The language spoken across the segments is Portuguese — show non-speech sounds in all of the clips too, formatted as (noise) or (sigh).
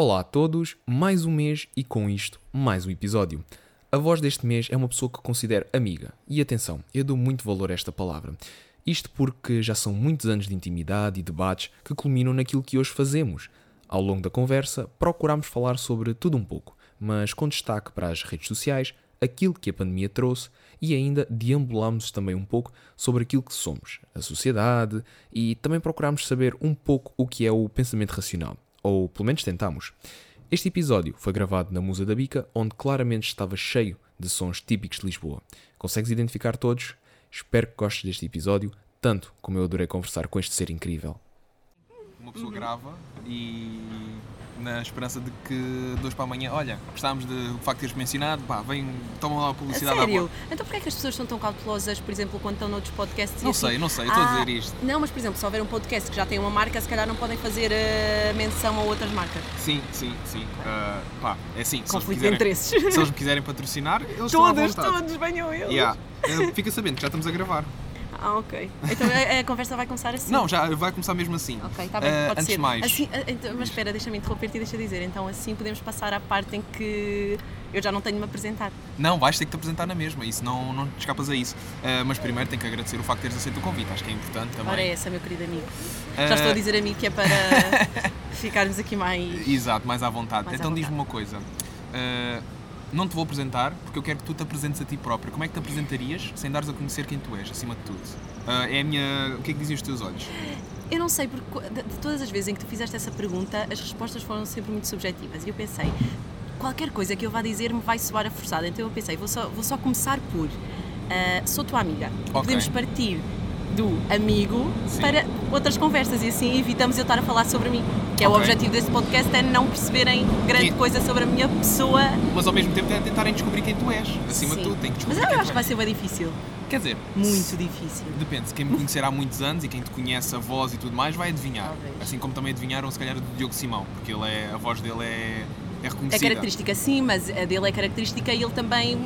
Olá a todos, mais um mês e com isto, mais um episódio. A voz deste mês é uma pessoa que considero amiga. E atenção, eu dou muito valor a esta palavra. Isto porque já são muitos anos de intimidade e debates que culminam naquilo que hoje fazemos. Ao longo da conversa, procuramos falar sobre tudo um pouco, mas com destaque para as redes sociais, aquilo que a pandemia trouxe e ainda deambulamos também um pouco sobre aquilo que somos, a sociedade e também procuramos saber um pouco o que é o pensamento racional, ou pelo menos tentamos. Este episódio foi gravado na Musa da Bica, onde claramente estava cheio de sons típicos de Lisboa. Consegues identificar todos? Espero que gostes deste episódio, tanto como eu adorei conversar com este ser incrível. Uma pessoa grava e na esperança de que dois para amanhã, olha, gostávamos de o facto de teres mencionado, pá, vem, tomam lá a A publicidade à sério? Então porquê é que as pessoas são tão cautelosas, por exemplo, quando estão noutros podcasts? Não assim? sei, não sei, estou a Ah, dizer isto. Não, mas por exemplo, se houver um podcast que já tem uma marca, se calhar não podem fazer eh, menção a outras marcas. Sim, sim, sim. Ah, pá, é assim, Conflito de interesses. se eles me quiserem patrocinar, eles estão à Todos, vontade. todos, venham eles. Yeah. Ah, Fica sabendo que já estamos a gravar. Ah, ok. Então a, a conversa vai começar assim. Não, já vai começar mesmo assim. Ok, está bem, Ah, pode antes ser. mais, Assim, ah, então, mas espera, deixa-me interromper-te e deixa dizer. Então assim podemos passar à parte em que eu já não tenho de me apresentar. não, vais ter que te apresentar na mesma, isso não, não te escapas a isso. Ah, mas primeiro tenho que agradecer o facto de teres aceito o convite, acho que é importante também. Ora é essa, meu querido amigo. Ah, Já estou a dizer amigo que é para (laughs) ficarmos aqui mais... Exato, mais à vontade. Mais então diz-me uma coisa. Uh, não te vou apresentar porque eu quero que tu te apresentes a ti próprio. Como é que te apresentarias sem dares a conhecer quem tu és, acima de tudo? Uh, é a minha. O que é que dizem os teus olhos? Eu não sei, porque de, de todas as vezes em que tu fizeste essa pergunta, as respostas foram sempre muito subjetivas. E eu pensei, qualquer coisa que eu vá dizer me vai soar a forçada. Então eu pensei, vou só, vou só começar por ah, sou tua amiga. Podemos partir do amigo para outras conversas e assim evitamos eu estar a falar sobre mim. Que é o objetivo deste podcast, é não perceberem grande E- coisa sobre a minha pessoa. Mas ao mesmo tempo é tentarem descobrir quem tu és. Acima de Sim. tudo, tem que Mas descobrir eu quem acho que vai ser bem difícil. Quer dizer, Muito difícil. depende. Quem me conhecer há muitos anos e quem te conhece a voz e tudo mais vai adivinhar. Talvez. Assim como também adivinharam, se calhar, do Diogo Simão, porque ele é, a voz dele é, é É reconhecida. característica, sim, mas a dele é característica e ele também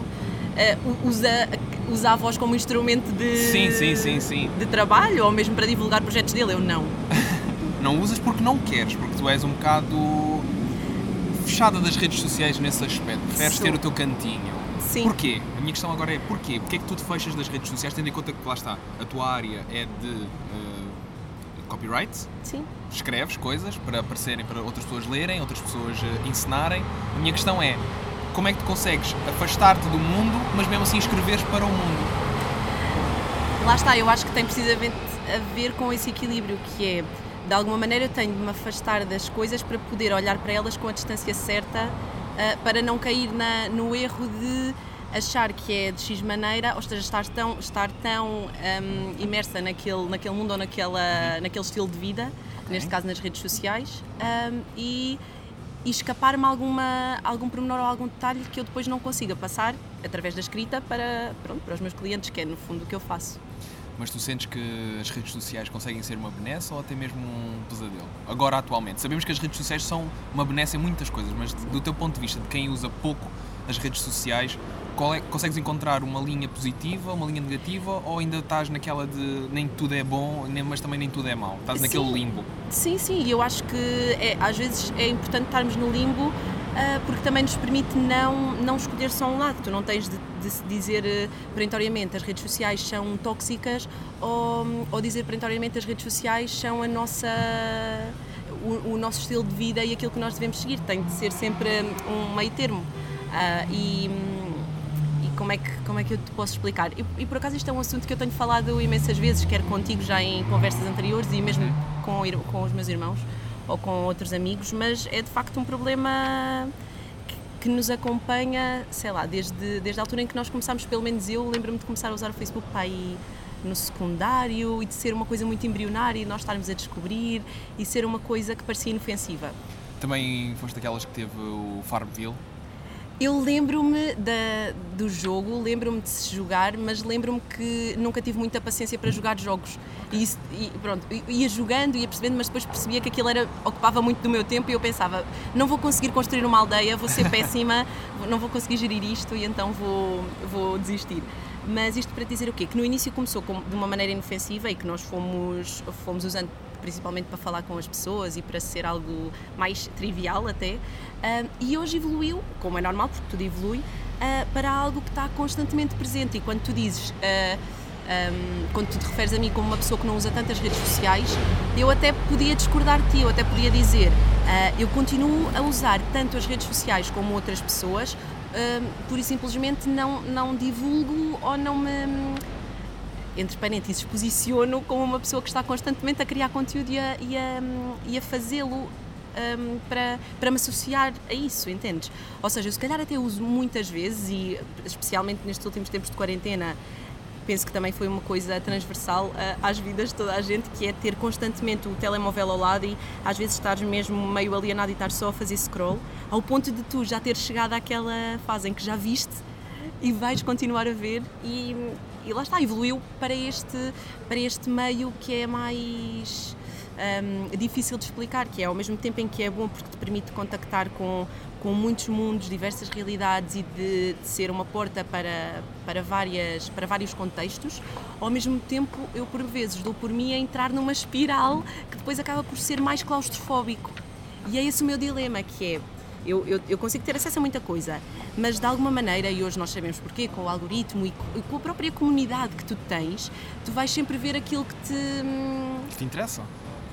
eh, usa, usa a voz como instrumento de, Sim, sim, sim, sim. de trabalho ou mesmo para divulgar projetos dele. Eu não. (laughs) Não usas porque não queres, porque tu és um bocado fechada das redes sociais nesse aspecto. Preferes ter o teu cantinho. Sim. Porquê? A minha questão agora é porquê? Porquê é que tu te fechas das redes sociais, tendo em conta que lá está, a tua área é de eh, copyright, Sim. escreves coisas para aparecerem, para outras pessoas lerem, outras pessoas eh, encenarem. A minha questão é como é que tu consegues afastar-te do mundo, mas mesmo assim escreveres para o mundo? Lá está, eu acho que tem precisamente a ver com esse equilíbrio que é, de alguma maneira, eu tenho de me afastar das coisas para poder olhar para elas com a distância certa, ah, para não cair na- no erro de achar que é de X maneira, ou seja, estar tão, estar tão ahm, imersa naquele, naquele mundo ou naquela, naquele estilo de vida, neste caso nas redes sociais, ahm, e, e escapar-me alguma, algum pormenor ou algum detalhe que eu depois não consiga passar através da escrita para, pronto, para os meus clientes, que é no fundo o que eu faço. Mas tu sentes que as redes sociais conseguem ser uma benesse ou até mesmo um pesadelo? Agora, atualmente. Sabemos que as redes sociais são uma benesse em muitas coisas, mas do teu ponto de vista, de quem usa pouco as redes sociais, é, consegues encontrar uma linha positiva, uma linha negativa ou ainda estás naquela de nem tudo é bom, nem- mas também nem tudo é mau? Estás naquele Sim. limbo. Sim, sim, e eu acho que é, às vezes é importante estarmos no limbo ah, porque também nos permite não, não escolher só um lado. Tu não tens de, de dizer eh, perentoriamente as redes sociais são tóxicas ou, ou dizer perentoriamente as redes sociais são a nossa, o, o nosso estilo de vida e aquilo que nós devemos seguir. Tem de ser sempre um meio termo. E, e como é que, como é que eu te posso explicar? E, e por acaso isto é um assunto que eu tenho falado imensas vezes, quer contigo já em conversas anteriores e mesmo com, ir- com os meus irmãos ou com outros amigos, mas é de facto um problema que, que nos acompanha, sei lá, desde, desde a altura em que nós começámos, pelo menos eu lembro-me de começar a usar o Facebook para aí no secundário e de ser uma coisa muito embrionária e nós estarmos a descobrir e ser uma coisa que parecia inofensiva. Também foste daquelas que teve o Farmville. Eu lembro-me do jogo, lembro-me de se jogar, mas lembro-me que nunca tive muita paciência para jogar jogos. E, isso- e pronto, ia jogando, ia percebendo, mas depois percebia que aquilo era, ocupava muito do meu tempo e eu pensava, não vou conseguir construir uma aldeia, vou ser péssima, (laughs) não vou conseguir gerir isto e então vou, vou desistir. Mas isto para dizer o quê? Que no início começou com- de uma maneira inofensiva e que nós fomos, fomos usando principalmente para falar com as pessoas e para ser algo mais trivial até. Uh, e hoje evoluiu, como é normal, porque tudo evolui, uh, para algo que está constantemente presente. E quando tu dizes. Um, quando tu te referes a mim como uma pessoa que não usa tantas redes sociais, eu até podia discordar de ti, eu até podia dizer, uh, eu continuo a usar tanto as redes sociais como outras pessoas, pura e simplesmente não, não divulgo ou não me, entre parênteses, posiciono como uma pessoa que está constantemente a criar conteúdo e a, e a, e a fazê-lo um, para, para me associar a isso, entendes? Ou seja, eu se calhar até uso muitas vezes e especialmente nestes últimos tempos de quarentena penso que também foi uma coisa transversal uh, às vidas de toda a gente, que é ter constantemente o telemóvel ao lado e às vezes estares mesmo meio alienado e estar só a fazer scroll, ao ponto de tu já teres chegado àquela fase em que já viste e vais continuar a ver e, e lá está, evoluiu para este, para este meio que é mais um, difícil de explicar, que é ao mesmo tempo em que é bom porque te permite contactar com, com muitos mundos, diversas realidades e de, de, ser uma porta para, para, várias, para vários contextos, ao mesmo tempo eu por vezes dou por mim a entrar numa espiral que depois acaba por ser mais claustrofóbico. E é esse o meu dilema, que é eu, eu, eu, consigo ter acesso a muita coisa, mas de alguma maneira, e hoje nós sabemos porquê, com o algoritmo e com a própria comunidade que tu tens, tu vais sempre ver aquilo que te. Hum, que te interessa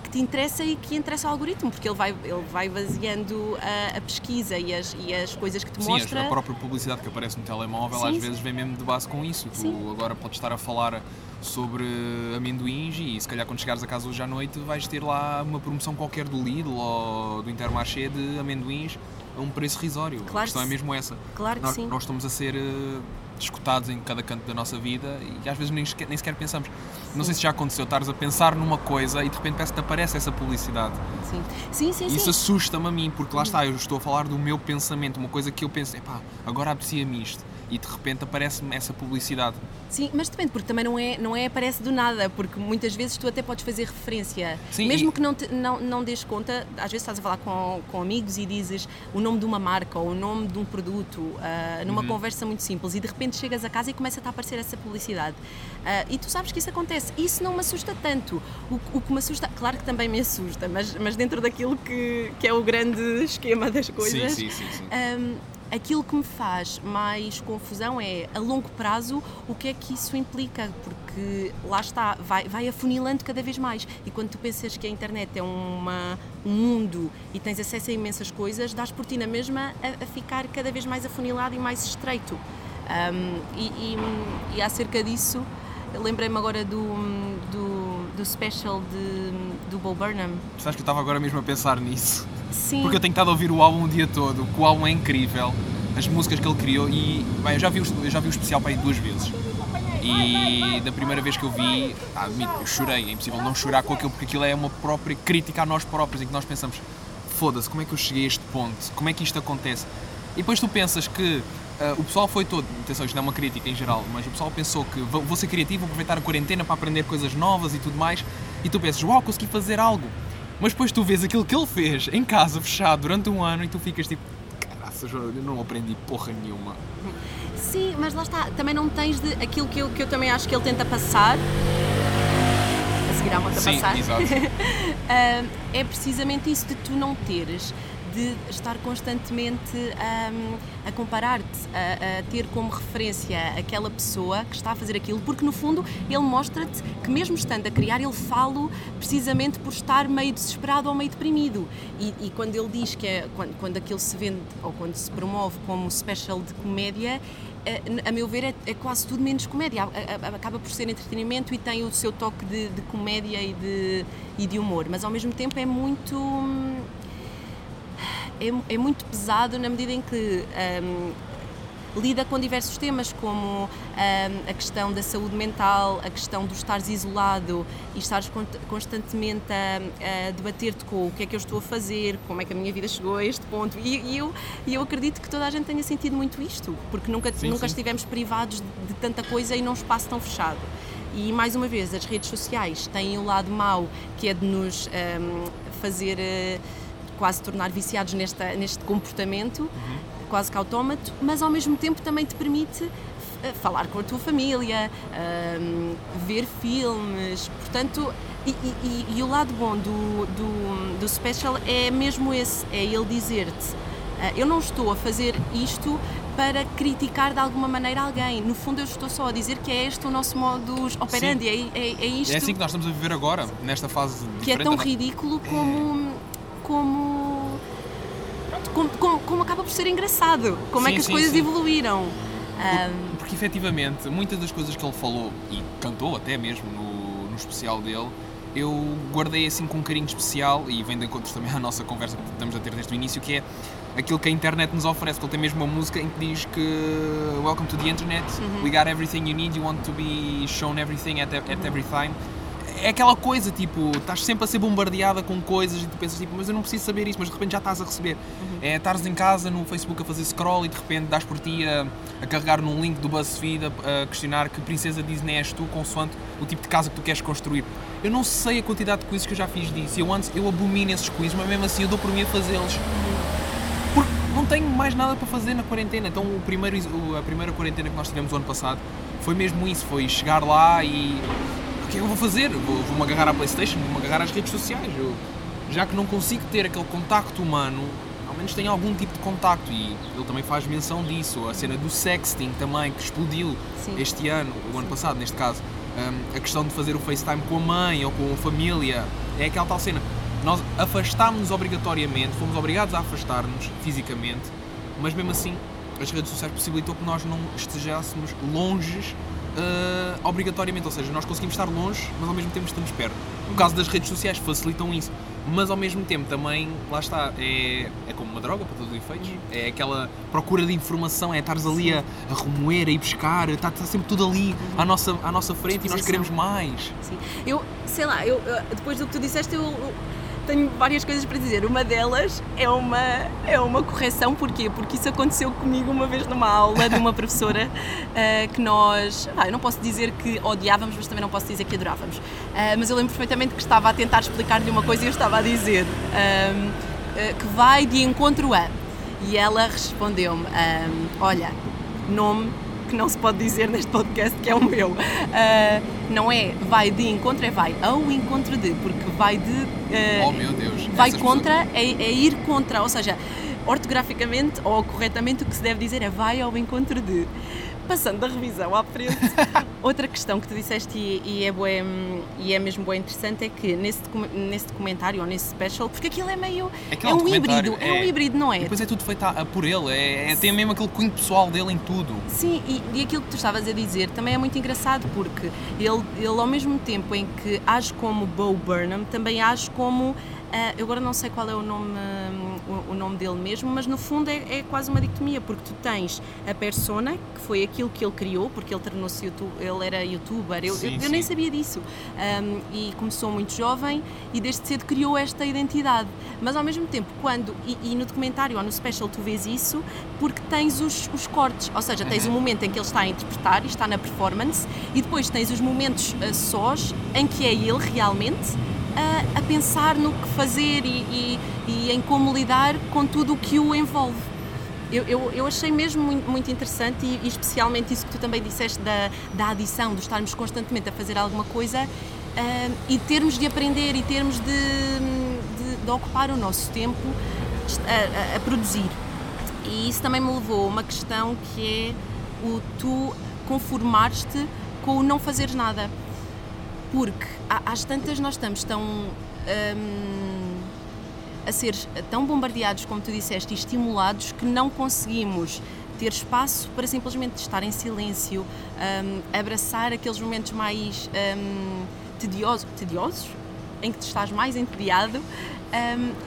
que te interessa e que interessa ao algoritmo, porque ele vai, ele vai baseando a, a pesquisa e as, e as coisas que te sim, mostra. Sim, a própria publicidade que aparece no telemóvel sim, às sim. vezes vem mesmo de base com isso. Sim. Tu agora podes estar a falar sobre amendoins e se calhar quando chegares a casa hoje à noite vais ter lá uma promoção qualquer do Lidl ou do Intermarché de amendoins a um preço risório. Claro a questão é mesmo essa. Claro que nós, sim. Nós estamos a ser uh, escutados em cada canto da nossa vida e às vezes nem sequer, nem sequer pensamos. Sim. Não sei se já aconteceu, estares a pensar numa coisa e de repente parece que te aparece essa publicidade. Sim, sim, sim. Isso assusta-me a mim, porque lá está, eu estou a falar do meu pensamento, uma coisa que eu penso, epá, agora aprecia-me isto e de repente aparece-me essa publicidade. Sim, mas depende, porque também não é, não é aparece do nada, porque muitas vezes tu até podes fazer referência, Sim, mesmo e... que não, te, não, não des conta, às vezes estás a falar com, com amigos e dizes o nome de uma marca ou o nome de um produto, uh, numa uhum. conversa muito simples, e de repente chegas a casa e começa a aparecer essa publicidade. Uh, e tu sabes que isso acontece. Isso não me assusta tanto. O, o que me assusta, claro que também me assusta, mas, mas dentro daquilo que, que é o grande esquema das coisas. Sim, sim, sim. sim. Um, Aquilo que me faz mais confusão é, a longo prazo, o que é que isso implica, porque lá está, vai, vai afunilando cada vez mais. E quando tu pensas que a internet é uma, um mundo e tens acesso a imensas coisas, dás por ti na mesma a, a ficar cada vez mais afunilado e mais estreito. Um, e, e, e acerca disso, lembrei-me agora do, do, do special de, do Bo Burnham. Sabes que eu estava agora mesmo a pensar nisso. Sim. Porque eu tenho estado a ouvir o álbum o dia todo, que o álbum é incrível, as músicas que ele criou e bem, eu já vi o, eu já vi o especial para aí duas vezes. E da primeira vez que eu vi, ah, admito, eu chorei, é impossível não chorar com aquilo, porque aquilo é uma própria crítica a nós próprios, em que nós pensamos, foda-se, como é que eu cheguei a este ponto? Como é que isto acontece? E depois tu pensas que uh, o pessoal foi todo, atenção, isto não é uma crítica em geral, mas o pessoal pensou que vou, vou ser criativo, vou aproveitar a quarentena para aprender coisas novas e tudo mais, e tu pensas, uau, consegui fazer algo. Mas depois tu vês aquilo que ele fez em casa, fechado, durante um ano, e tu ficas tipo, caraças, eu não aprendi porra nenhuma. Sim, mas lá está, também não tens de aquilo que eu, que eu também acho que ele tenta passar. A seguir há uma a passar. Exato. (laughs) é precisamente isso de tu não teres de estar constantemente um, a comparar-te, a, a, ter como referência aquela pessoa que está a fazer aquilo, porque no fundo ele mostra-te que mesmo estando a criar, ele fala precisamente por estar meio desesperado ou meio deprimido. E, e quando ele diz que é, quando, quando aquilo se vende ou quando se promove como special de comédia, eh, a meu ver, é, é, quase tudo menos comédia. Acaba por ser entretenimento e tem o seu toque de, de comédia e de, e de humor, mas ao mesmo tempo é muito hum, é, é muito pesado na medida em que um, lida com diversos temas, como um, a questão da saúde mental, a questão do estares isolado e estares constantemente a, a debater-te com o que é que eu estou a fazer, como é que a minha vida chegou a este ponto. E, e eu, e eu acredito que toda a gente tenha sentido muito isto, porque nunca, sim, nunca sim. estivemos privados de, de tanta coisa e num espaço tão fechado. E mais uma vez, as redes sociais têm o lado mau, que é de nos um, fazer. Uh, quase tornar viciados nesta, neste comportamento, uhum. quase que autómato, mas ao mesmo tempo também te permite eh, falar com a tua família, um, ver filmes, portanto, E, e- e o lado bom do, do, do special é mesmo esse, é ele dizer-te ah, eu não estou a fazer isto para criticar de alguma maneira alguém. No fundo eu estou só a dizer que é este o nosso modus operandi, é, é, é isto É assim que nós estamos a viver agora, nesta fase que é tão ridículo como. Como. pronto, Como, como, como acaba por ser engraçado, como é Sim, que as sim, coisas sim. evoluíram. Ah, Porque efetivamente, muitas das coisas que ele falou e cantou até mesmo no, no especial dele, eu guardei assim com um carinho especial e vem de encontro também (laughs) à nossa conversa que estamos a ter desde o início, que é aquilo que a internet nos oferece. Porque ele tem mesmo uma música em que diz que Welcome to the Internet, we got everything you need, you want to be shown everything at, at every time. É aquela coisa, tipo, estás sempre a ser bombardeada com coisas e tu pensas, tipo, mas eu não preciso saber isso, mas de repente já estás a receber. É estares em casa no Facebook a fazer scroll e de repente dás por ti a, a carregar num link do BuzzFeed a, a questionar que princesa Disney és tu, consoante o tipo de casa que tu queres construir. Eu não sei a quantidade de quizzes que eu já fiz disso. Eu antes, eu abomino esses quizzes, mas mesmo assim eu dou por mim a fazê-los. Porque não tenho mais nada para fazer na quarentena. Então o primeiro, a primeira quarentena que nós tivemos o ano passado foi mesmo isso, foi chegar lá e que é que eu vou fazer? Vou- Vou-me agarrar à Playstation, vou-me agarrar às redes sociais. Eu, já que não consigo ter aquele contacto humano, ao menos tenho algum tipo de contacto e ele também faz menção disso. A cena do sexting também, que explodiu Sim. este ano, o ano passado neste caso. Hum, a questão de fazer o FaceTime com a mãe ou com a família, é aquela tal cena. Nós afastámos-nos obrigatoriamente, fomos obrigados a afastar-nos fisicamente, mas mesmo assim as redes sociais possibilitou que nós não estejéssemos longes ah, obrigatoriamente, ou seja, nós conseguimos estar longe, mas ao mesmo tempo estamos perto. No caso das redes sociais facilitam isso, mas ao mesmo tempo também, lá está, é, é como uma droga para todos os efeitos. É aquela procura de informação, é estares ali a, a remoer, a ir buscar, está, está sempre tudo ali à nossa, à nossa frente e nós queremos mais. Sim. Eu, sei lá, eu, eu- depois do que tu disseste, eu tenho várias coisas para dizer. Uma delas é uma, é uma correção, porquê? Porque isso aconteceu comigo uma vez numa aula de uma (laughs) professora ah, que nós, ah, eu não posso dizer que odiávamos, mas também não posso dizer que adorávamos. Ah, mas eu lembro perfeitamente que estava a tentar explicar-lhe uma coisa e eu estava a dizer ah, ah, que vai de encontro a. E ela respondeu-me: ah, Olha, nome que não se pode dizer neste podcast, que é o meu. Ah, não é vai de encontro, é vai ao encontro de, porque vai de. ah, Oh meu Deus. vai essas contra, é, é ir contra, ou seja, ortograficamente ou corretamente o que se deve dizer é vai ao encontro de. Passando da revisão à frente, (laughs) outra questão que tu disseste e, e é, bué, e é mesmo bem interessante é que nesse, nesse documentário ou nesse special, porque aquilo é meio. Aquele é um híbrido, é, um é- híbrido, não é? Depois é tudo feito a- por ele, é, é- tem mesmo aquele cunho pessoal dele em tudo. Sim, e, e aquilo que tu estavas a dizer também é muito engraçado porque ele, ele ao mesmo tempo em que age como Bo Burnham, também age como. Ah, eu agora não sei qual é o nome, hum, o, o nome dele mesmo, mas no fundo é, é quase uma dicotomia, porque tu tens a persona, que foi aquilo que ele criou, porque ele tornou-se YouTube, ele era youtuber, eu, Sim, eu, eu nem sim. sabia disso. Um, e começou muito jovem e desde cedo criou esta identidade. Mas ao mesmo tempo, quando, e, e no documentário ou no special tu vês isso, porque tens os, os cortes, ou seja, tens o Uhum. momento em que ele está a interpretar e está na performance, e depois tens os momentos uh, sós em que é ele realmente a, a pensar no que fazer e, e- e em como lidar com tudo o que o envolve. Eu, eu, eu achei mesmo muito, muito interessante e, e especialmente isso que tu também disseste da, da adição, de estarmos constantemente a fazer alguma coisa ah, e termos de aprender e termos de, de, de ocupar o nosso tempo a, a- a produzir. E isso também me levou a uma questão que é o tu conformar-te com o não fazeres nada. Porque às tantas nós estamos tão hum, a ser tão bombardeados, como tu disseste, e estimulados que não conseguimos ter espaço para simplesmente estar em silêncio, hum, abraçar aqueles momentos mais hum, tediosos, tediosos, em que tu estás mais entediado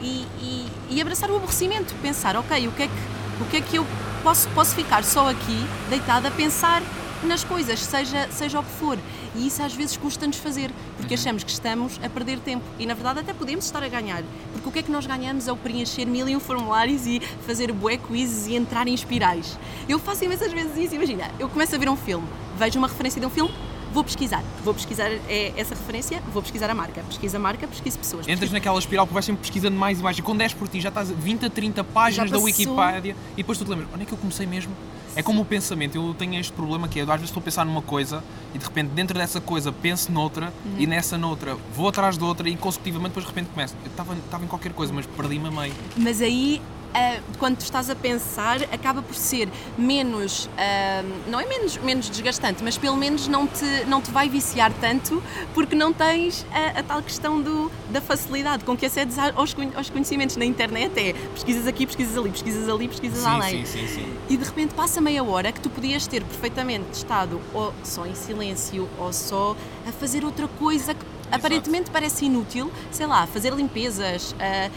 e, e- e abraçar o aborrecimento, pensar, ok, o que é que, o que, é que eu posso, posso ficar só aqui, deitada, a pensar nas coisas, seja, seja o que for. E isso às vezes custa-nos fazer, porque achamos que estamos a perder tempo. E na verdade até podemos estar a ganhar. Porque o que é que nós ganhamos ao preencher mil e um formulários e fazer bué quizzes e entrar em espirais? Eu faço imensas vezes isso. Imagina, eu começo a ver um filme, vejo uma referência de um filme, vou pesquisar. Vou pesquisar é essa referência, vou pesquisar a marca. Pesquisa a marca, pesquisa pessoas. Entras pesquisa... naquela espiral que vais sempre pesquisando mais e mais. E quando és por ti, já estás a 20 a 30 páginas da. Wikipédia e depois tu te lembras, onde é que eu comecei mesmo? É como o pensamento, eu tenho este problema que é, às vezes estou a pensar numa coisa e de repente dentro dessa coisa penso noutra Uhum. e nessa noutra vou atrás de outra e consecutivamente depois de repente começo. Eu estava, estava em qualquer coisa, mas perdi-me a meio. Mas aí, ah, quando tu estás a pensar, acaba por ser menos, ah, não é menos, menos desgastante, mas pelo menos não te, não te vai viciar tanto porque não tens a, a tal questão do, da facilidade com que acedes aos, aos conhecimentos na internet. É pesquisas aqui, pesquisas ali, pesquisas ali, pesquisas além. sim, sim, sim. E de repente passa meia hora que tu podias ter perfeitamente estado ou só em silêncio ou só a fazer outra coisa que aparentemente parece inútil, sei lá, fazer limpezas, ah,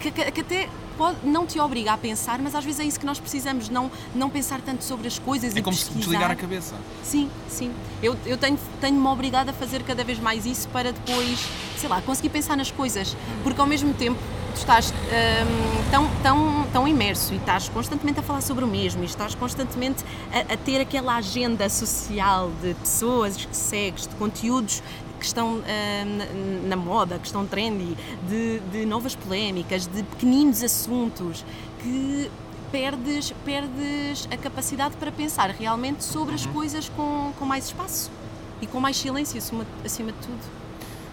que, que- que até pode, não te obriga a pensar, mas às vezes é isso que nós precisamos, não, não pensar tanto sobre as coisas É e como se pesquisar. desligar a cabeça. Sim, sim. Eu, eu tenho, tenho-me obrigado a fazer cada vez mais isso para depois, sei lá, conseguir pensar nas coisas. Porque ao mesmo tempo tu estás hum, tão, tão, tão imerso e estás constantemente a falar sobre o mesmo e estás constantemente a, a ter aquela agenda social de pessoas que segues, de conteúdos que estão hum, na, moda, que estão trendy, de, de novas polémicas, de pequeninos assuntos que perdes, perdes a capacidade para pensar realmente sobre as coisas com, com mais espaço e com mais silêncio acima, acima de tudo.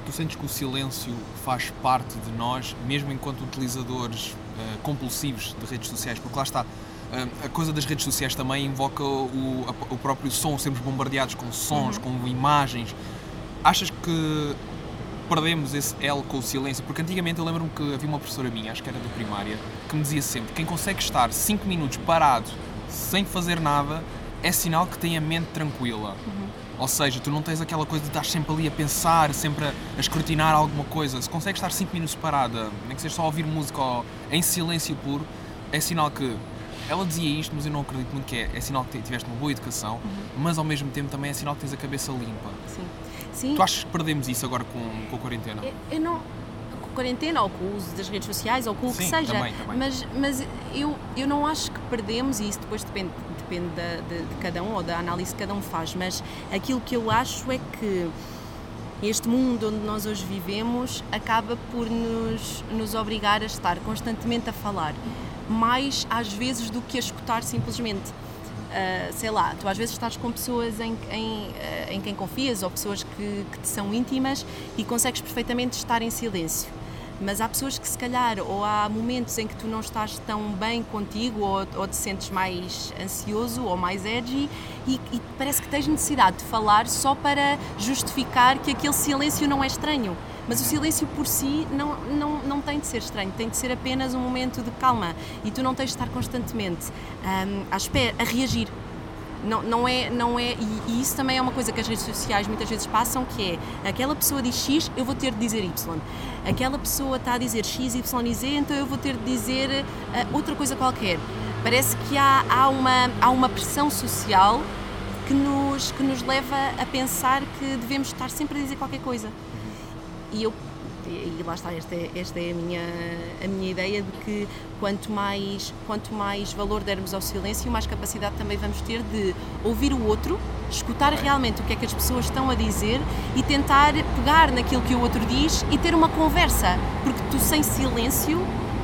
Tu sentes que o silêncio faz parte de nós, mesmo enquanto utilizadores eh, compulsivos de redes sociais? Porque lá está, eh, a coisa das redes sociais também invoca o, a- o próprio som, sermos bombardeados com sons, com imagens. Achas que perdemos esse L com o silêncio? Porque antigamente eu lembro-me que havia uma professora minha, acho que era da primária, que me dizia sempre: quem consegue estar 5 minutos parado sem fazer nada é sinal que tem a mente tranquila. Ou seja, tu não tens aquela coisa de estar sempre ali a pensar, sempre a, a escrutinar alguma coisa. Se consegues estar 5 minutos parada, nem que seja só a ouvir música ou em silêncio puro, é sinal que. Ela dizia isto, mas eu não acredito muito que é. É sinal que tiveste uma boa educação, mas ao mesmo tempo também é sinal que tens a cabeça limpa. Sim. Sim. Tu achas que perdemos isso agora com, com a quarentena? Eu, eu não. Com a quarentena ou com o uso das redes sociais ou com o que Sim, seja. também, também. Mas, mas eu, eu não acho que perdemos, e isso depois depende, depende da- de, de cada um ou da análise que cada um faz, mas aquilo que eu acho é que este mundo onde nós hoje vivemos acaba por nos, nos obrigar a estar constantemente a falar, mais às vezes do que a escutar simplesmente. Uh, sei lá, tu às vezes estás com pessoas em, em, uh, em quem confias ou pessoas que, que te são íntimas e consegues perfeitamente estar em silêncio. Mas há pessoas que se calhar, ou há momentos em que tu não estás tão bem contigo, ou, ou te sentes mais ansioso ou mais edgy, e, e parece que tens necessidade de falar só para justificar que aquele silêncio não é estranho. Mas o silêncio por si não, não, não tem de ser estranho, tem de ser apenas um momento de calma. E tu não tens de estar constantemente hum, à espera, a reagir. Não, não é, não é e, e isso também é uma coisa que as redes sociais muitas vezes passam, que é aquela pessoa diz X, eu vou ter de dizer Y. Aquela pessoa está a dizer X, Y e Z, então eu vou ter de dizer ah, outra coisa qualquer. Parece que há, há, uma, há uma pressão social que nos, que nos leva a pensar que devemos estar sempre a dizer qualquer coisa. E eu e lá está, esta é, esta é a, minha, a minha ideia de que quanto mais, quanto mais valor dermos ao silêncio, mais capacidade também vamos ter de ouvir o outro, escutar realmente o que é que as pessoas estão a dizer e tentar pegar naquilo que o outro diz e ter uma conversa. Porque tu, sem silêncio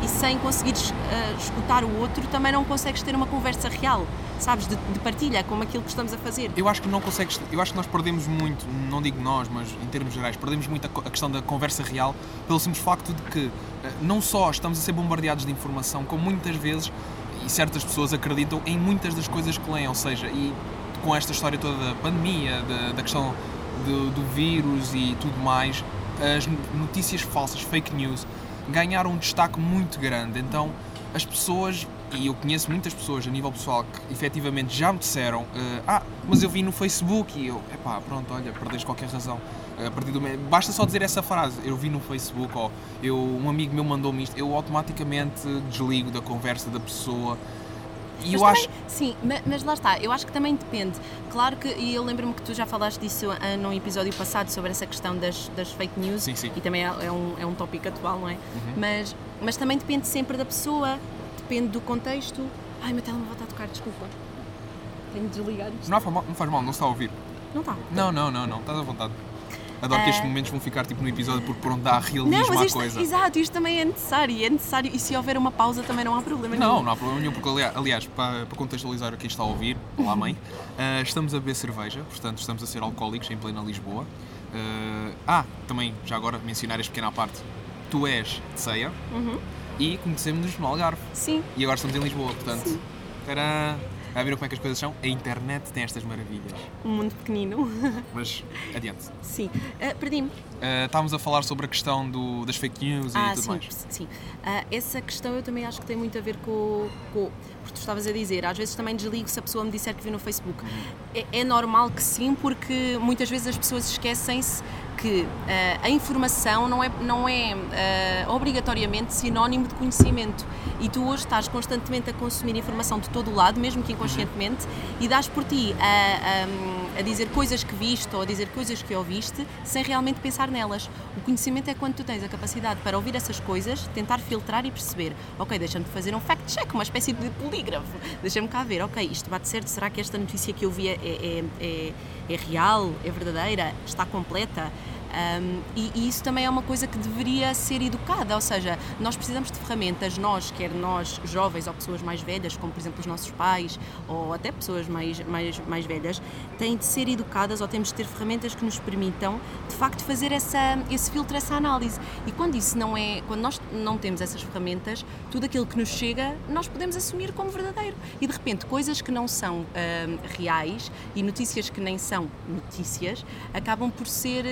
e sem conseguires uh, escutar o outro, também não consegues ter uma conversa real, sabes? De, de partilha, como aquilo que estamos a fazer. Eu acho que não consegues. Eu acho que nós perdemos muito, não digo nós, mas em termos gerais, perdemos muito a, a questão da conversa real pelo simples facto de que eh, não só estamos a ser bombardeados de informação, como muitas vezes, e certas pessoas acreditam em muitas das coisas que leem, ou seja, e com esta história toda da pandemia, da, da questão do, do vírus e tudo mais, as notícias falsas, fake news, ganharam um destaque muito grande. Então as pessoas, e eu conheço muitas pessoas a nível pessoal que efetivamente já me disseram: eh, Ah, mas eu vi no Facebook e eu, epá, pronto, olha, perdeste qualquer razão. A partir do Basta só dizer essa frase, eu vi no Facebook, ou eu, um amigo meu mandou-me isto, eu automaticamente desligo da conversa da pessoa. E eu também- acho. Sim, ma- mas lá está, eu acho que também depende. Claro que, e eu lembro-me que tu já falaste disso ah, num episódio passado sobre essa questão das, das fake news Sim, sim. e também é, é um, é um tópico atual, não é? Uhum. Mas, mas também depende sempre da pessoa, depende do contexto. Ai, meu telemóvel está a tocar, desculpa. Tenho de desligar isto. Não faz mal, não, faz mal, não está a ouvir. Não está. Não, não, não, não, estás à vontade. Adoro que estes momentos vão ficar tipo no episódio porque pronto dá realismo Não, mas à isto, coisa. exato, isto também é necessário. É necessário. E se houver uma pausa também não há problema Não, nenhum. não há problema nenhum, porque ali- aliás, para, para contextualizar quem está a ouvir, olá mãe, eh, (laughs) estamos a beber cerveja, portanto estamos a ser alcoólicos em plena Lisboa. Eh, ah, também, já agora mencionar este pequeno à parte, tu és de ceia Uhum. e conhecemos-nos no Algarve. Sim. E agora estamos em Lisboa, portanto. Sim. Tcharam! Já viram como é que as coisas são? A internet tem estas maravilhas. Um mundo pequenino. (laughs) Mas adiante. Sim. Ah, Perdi-me. Eh, estávamos a falar sobre a questão do, das fake news e Ah, tudo sim, mais. sim. Ah, essa questão eu também acho que tem muito a ver com, com. Porque tu estavas a dizer, às vezes também desligo se a pessoa me disser que viu no Facebook. É, é normal que sim, porque muitas vezes as pessoas esquecem-se que ah, a informação não é, não é ah, obrigatoriamente sinónimo de conhecimento. E tu hoje estás constantemente a consumir informação de todo o lado, mesmo que inconscientemente, e dás por ti a, a- a dizer coisas que viste ou a dizer coisas que ouviste sem realmente pensar nelas. O conhecimento é quando tu tens a capacidade para ouvir essas coisas, tentar filtrar e perceber. Ok, deixa-me fazer um fact-check, uma espécie de polígrafo. Deixa-me cá ver, ok, isto bate certo, será que esta notícia que eu vi é, é, é, é real, é verdadeira, está completa? Um, e, e isso também é uma coisa que deveria ser educada, ou seja, nós precisamos de ferramentas, nós, quer nós jovens ou pessoas mais velhas, como por exemplo os nossos pais ou até pessoas mais, mais, mais velhas, têm de ser educadas ou temos de ter ferramentas que nos permitam de facto fazer essa, esse filtro, essa análise. E quando isso não é, quando nós não temos essas ferramentas, tudo aquilo que nos chega nós podemos assumir como verdadeiro. E de repente coisas que não são reais e notícias que nem são notícias acabam por ser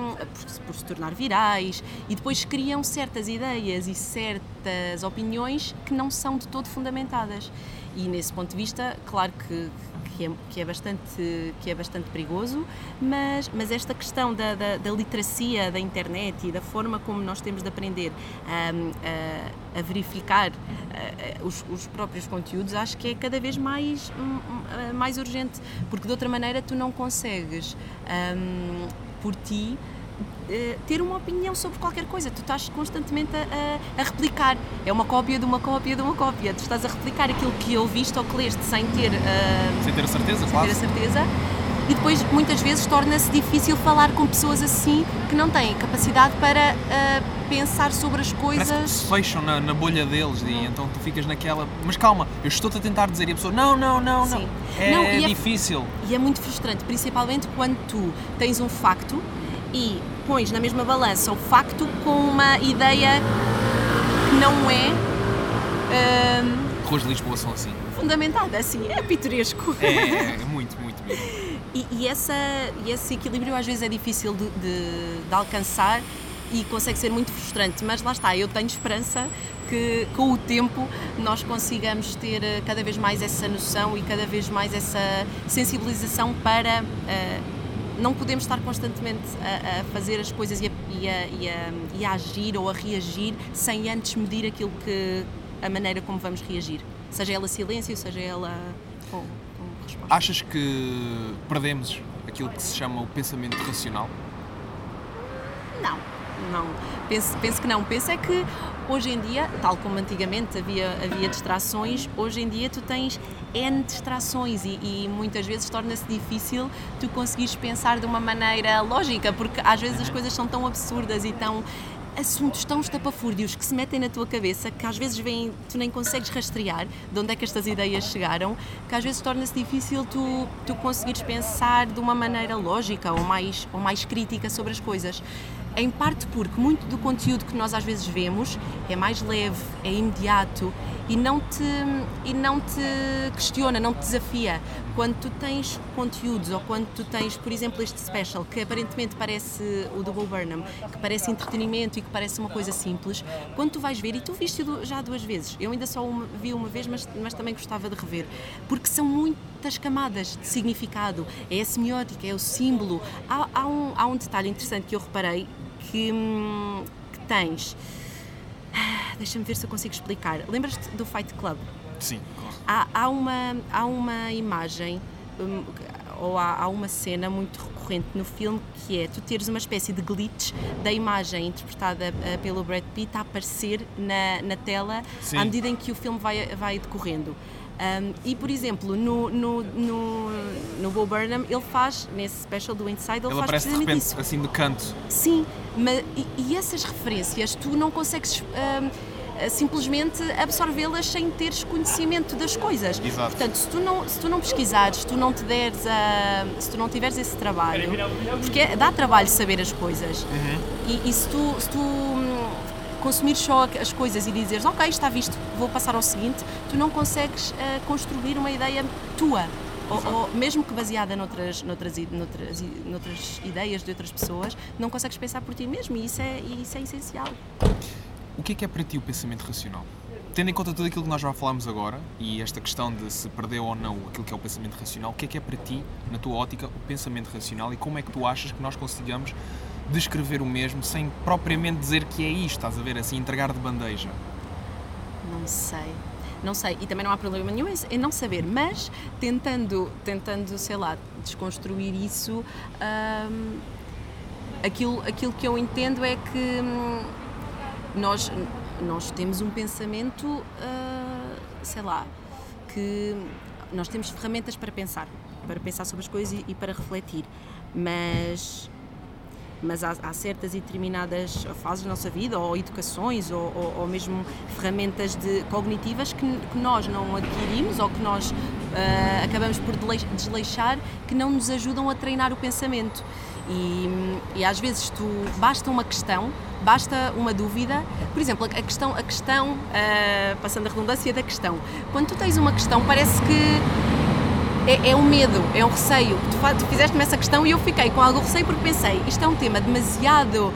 hum, por, por se tornar virais e depois criam certas ideias e certas opiniões que não são de todo fundamentadas. E nesse ponto de vista, claro que, que, é, que é bastante, que é bastante perigoso, mas, mas esta questão da, da, da literacia da internet e da forma como nós temos de aprender hum, a, a verificar uh, os, os próprios conteúdos, acho que é cada vez mais, hum, hum, mais urgente, porque de outra maneira tu não consegues, por ti, eh, ter uma opinião sobre qualquer coisa. Tu estás constantemente a, a- a replicar. É uma cópia de uma cópia de uma cópia. Tu estás a replicar aquilo que ouviste ou que leste sem ter, eh, Sem ter a certeza, sem claro. ter a certeza. E depois, muitas vezes, torna-se difícil falar com pessoas assim que não têm capacidade para eh, pensar sobre as Parece que coisas. se fecham na, na bolha deles e então tu ficas naquela. Mas calma, eu estou-te a tentar dizer e a pessoa, não, não, não, não. Sim. É Não, é- difícil. E é muito frustrante, principalmente quando tu tens um facto e pões na mesma balança o facto com uma ideia que não é hum, Ruas de Lisboa são assim. fundamentada, assim, é pitoresco. É, (laughs) é muito, muito mesmo. E, e essa, e esse equilíbrio às vezes é difícil de, de- de alcançar e consegue ser muito frustrante, mas lá está, eu tenho esperança que com o tempo nós consigamos ter eh, cada vez mais essa noção e cada vez mais essa sensibilização para eh, não podemos estar constantemente a, a fazer as coisas e a, e, a, e, e a agir ou a reagir sem antes medir aquilo que a maneira como vamos reagir, seja ela silêncio, seja ela Achas que perdemos aquilo que se chama o pensamento racional? Não, não. Penso, penso que não. Penso é que hoje em dia, tal como antigamente havia, havia distrações, hoje em dia tu tens N distrações e, e muitas vezes torna-se difícil tu conseguires pensar de uma maneira lógica, porque às vezes as coisas são tão absurdas e tão assuntos tão estapafúrdios que se metem na tua cabeça que às vezes vêm, tu nem consegues rastrear de onde é que estas ideias chegaram, que às vezes torna-se difícil tu, tu conseguires pensar de uma maneira lógica ou mais, ou mais crítica sobre as coisas. Em parte porque muito do conteúdo que nós às vezes vemos é mais leve, é imediato e não te, e não te questiona, não te desafia. Quando tu tens conteúdos ou quando tu tens, por exemplo, este special que aparentemente parece o do Bo Burnham, que parece entretenimento e que parece uma coisa simples, quando tu vais ver, e tu viste já duas vezes, eu ainda só uma- vi uma vez, mas, mas também gostava de rever, porque são muitas camadas de significado, é a semiótica, é o símbolo. Há, há um, há um detalhe interessante que eu reparei que, hum, que tens. Ah, Deixa-me ver se eu consigo explicar. Lembras-te do Fight Club? Sim, claro. Há, há uma, há uma imagem hum, ou há, há uma cena muito recorrente no filme, que é tu teres uma espécie de glitch da imagem interpretada uh, pelo Brad Pitt a aparecer na, na tela Sim. à medida em que o filme vai, vai decorrendo. Um, e, por exemplo, no, no, no, no Bo Burnham, ele faz, nesse special do Inside, ele, Ele faz aparece de precisamente repente, isso. assim de canto. Sim, mas, e, e essas referências tu não consegues ahm, simplesmente absorvê-las sem teres conhecimento das coisas. Exato. Portanto, se tu não, se tu não pesquisares, se tu não te deres a, se tu não tiveres esse trabalho, porque dá trabalho saber as coisas. E, e se tu, se tu hum, consumires só as coisas e dizeres, ok, está visto, vou passar ao seguinte, tu não consegues ah, construir uma ideia tua. Ou, ou mesmo que baseada noutras, noutras, noutras, noutras ideias de outras pessoas, não consegues pensar por ti mesmo e isso é, isso é essencial. O que é que é para ti o pensamento racional? Tendo em conta tudo aquilo que nós já falámos agora e esta questão de se perdeu ou não aquilo que é o pensamento racional, o que é que é para ti, na tua ótica, o pensamento racional e como é que tu achas que nós consigamos descrever o mesmo sem propriamente dizer que é isto, estás a ver, assim, entregar de bandeja? Não sei. Não sei, e também não há problema nenhum em não saber, mas tentando, tentando sei lá, desconstruir isso, hum, aquilo, aquilo que eu entendo é que hum, nós, nós temos um pensamento, ah, sei lá, que nós temos ferramentas para pensar, para pensar sobre as coisas e, e para refletir, mas mas há, há certas e determinadas fases da nossa vida, ou educações, ou, ou, ou mesmo ferramentas de, cognitivas que, que nós não adquirimos ou que nós ah, acabamos por desleixar, que não nos ajudam a treinar o pensamento. E, e às vezes tu basta uma questão, basta uma dúvida, por exemplo, a questão, a questão ah, passando a redundância da questão, quando tu tens uma questão parece que é, é um medo, é um receio. Tu, tu fizeste-me essa questão e eu fiquei com algum receio porque pensei, isto é um tema demasiado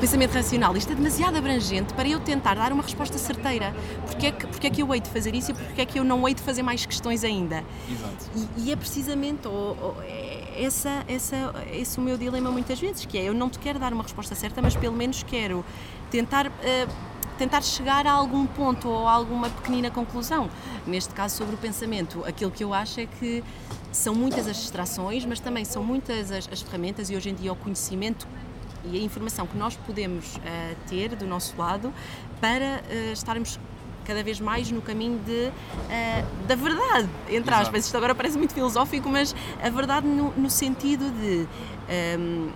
pensamento racional, isto é demasiado abrangente para eu tentar dar uma resposta certeira. Porque é que, porque é que eu hei de fazer isso e porque é que eu não hei de fazer mais questões ainda? Exato. E, e é precisamente ou- ou- é- essa, essa, esse o meu dilema muitas vezes, que é eu não te quero dar uma resposta certa, mas pelo menos quero tentar, eh, tentar chegar a algum ponto ou a alguma pequenina conclusão. Neste caso, sobre o pensamento, aquilo que eu acho é que são muitas as distrações, mas também são muitas as, as ferramentas e hoje em dia o conhecimento e a informação que nós podemos eh, ter do nosso lado para eh, estarmos cada vez mais no caminho de, eh, da verdade, entre Exato. aspas. Isto agora parece muito filosófico, mas a verdade no, no sentido de ehm,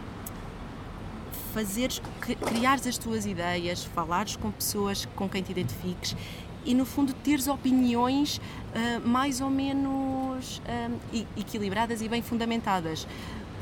fazeres, cri- criares as tuas ideias, falares com pessoas com quem te identifiques e no fundo teres opiniões ah, mais ou menos ah, e- equilibradas e bem fundamentadas.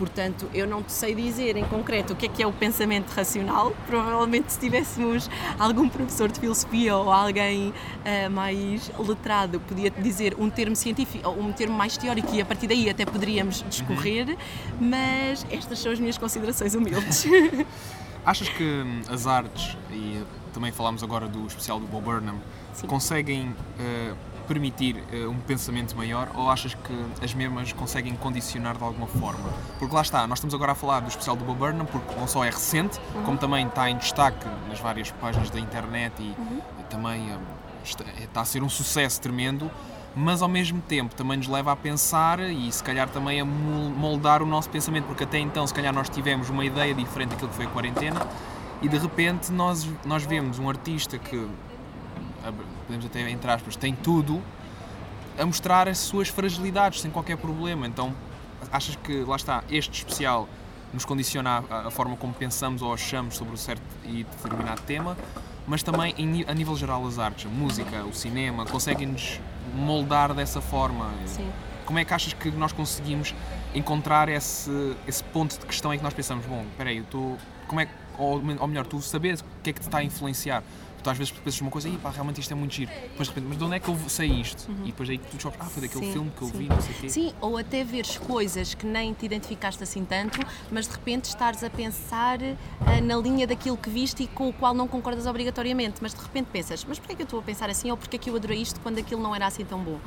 Portanto, eu não sei dizer em concreto o que é que é o pensamento racional. Provavelmente, se tivéssemos algum professor de filosofia ou alguém ah, mais letrado, podia-te dizer um termo científico ou um termo mais teórico e a partir daí até poderíamos discorrer. Mas estas são as minhas considerações humildes. (laughs) Achas que hum, as artes, e também falámos agora do especial do Bob Burnham, Sim. conseguem eh, permitir eh, um pensamento maior ou achas que as mesmas conseguem condicionar de alguma forma? Porque lá está, nós estamos agora a falar do especial do Bob Burnham, porque não só é recente, como também está em destaque nas várias páginas da internet e, e também hum, está, está a ser um sucesso tremendo. Mas ao mesmo tempo também nos leva a pensar e se calhar também a mol- moldar o nosso pensamento, porque até então se calhar nós tivemos uma ideia diferente daquilo que foi a quarentena e de repente nós, nós vemos um artista que, podemos até entre aspas, tem tudo a mostrar as suas fragilidades sem qualquer problema. Então achas que, lá está, este especial nos condiciona a, a forma como pensamos ou achamos sobre o certo e determinado tema, mas também em a nível geral as artes, a música, o cinema, conseguem-nos moldar dessa forma. Sim. Como é que achas que nós conseguimos encontrar esse, esse ponto de questão em que nós pensamos, bom, espera aí, eu estou... Como é. Ou, ou melhor, tu sabes o que é que te está a influenciar. Tu às vezes pensas uma coisa, e pá, realmente isto é muito giro. Depois de repente, mas de onde é que eu sei isto? E depois aí tu descobres, ah, foi daquele Sim, filme que eu sim. vi, não sei o quê. Sim, ou até veres coisas que nem te identificaste assim tanto, mas de repente estares a pensar ah, na linha daquilo que viste e com o qual não concordas obrigatoriamente, mas de repente pensas, mas porquê é que eu estou a pensar assim ou porquê é que eu adorei isto quando aquilo não era assim tão bom?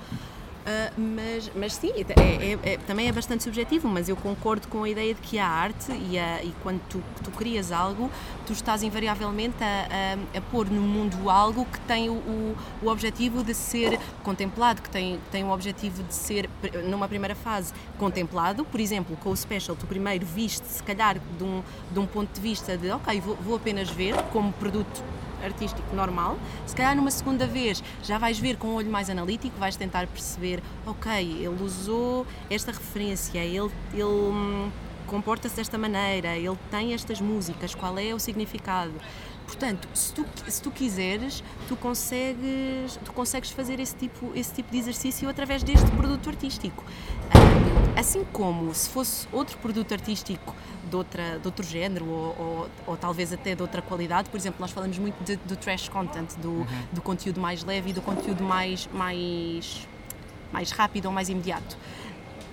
Uh, mas, mas sim, é, é, é, também é bastante subjetivo, mas eu concordo com a ideia de que a arte e, a, e quando tu, tu crias algo, tu estás invariavelmente a, a, a pôr no mundo algo que tem o, o, o, objetivo de ser contemplado, que tem, tem o objetivo de ser, numa primeira fase, contemplado. Por exemplo, com o Special, tu primeiro viste, se calhar, de um, de um ponto de vista de, ok, vou, vou apenas ver como produto artístico normal. Se calhar numa segunda vez já vais ver com um olho mais analítico, vais tentar perceber, ok, ele usou esta referência, ele, ele hum, comporta-se desta maneira, ele tem estas músicas, qual é o significado? Portanto, se tu, se tu quiseres, tu consegues, tu consegues fazer esse tipo, esse tipo de exercício através deste produto artístico. Assim como se fosse outro produto artístico de, outra, de outro género ou, ou, ou, talvez até de outra qualidade. Por exemplo, nós falamos muito do trash content, do, uhum. do conteúdo mais leve e do conteúdo mais, mais, mais rápido ou mais imediato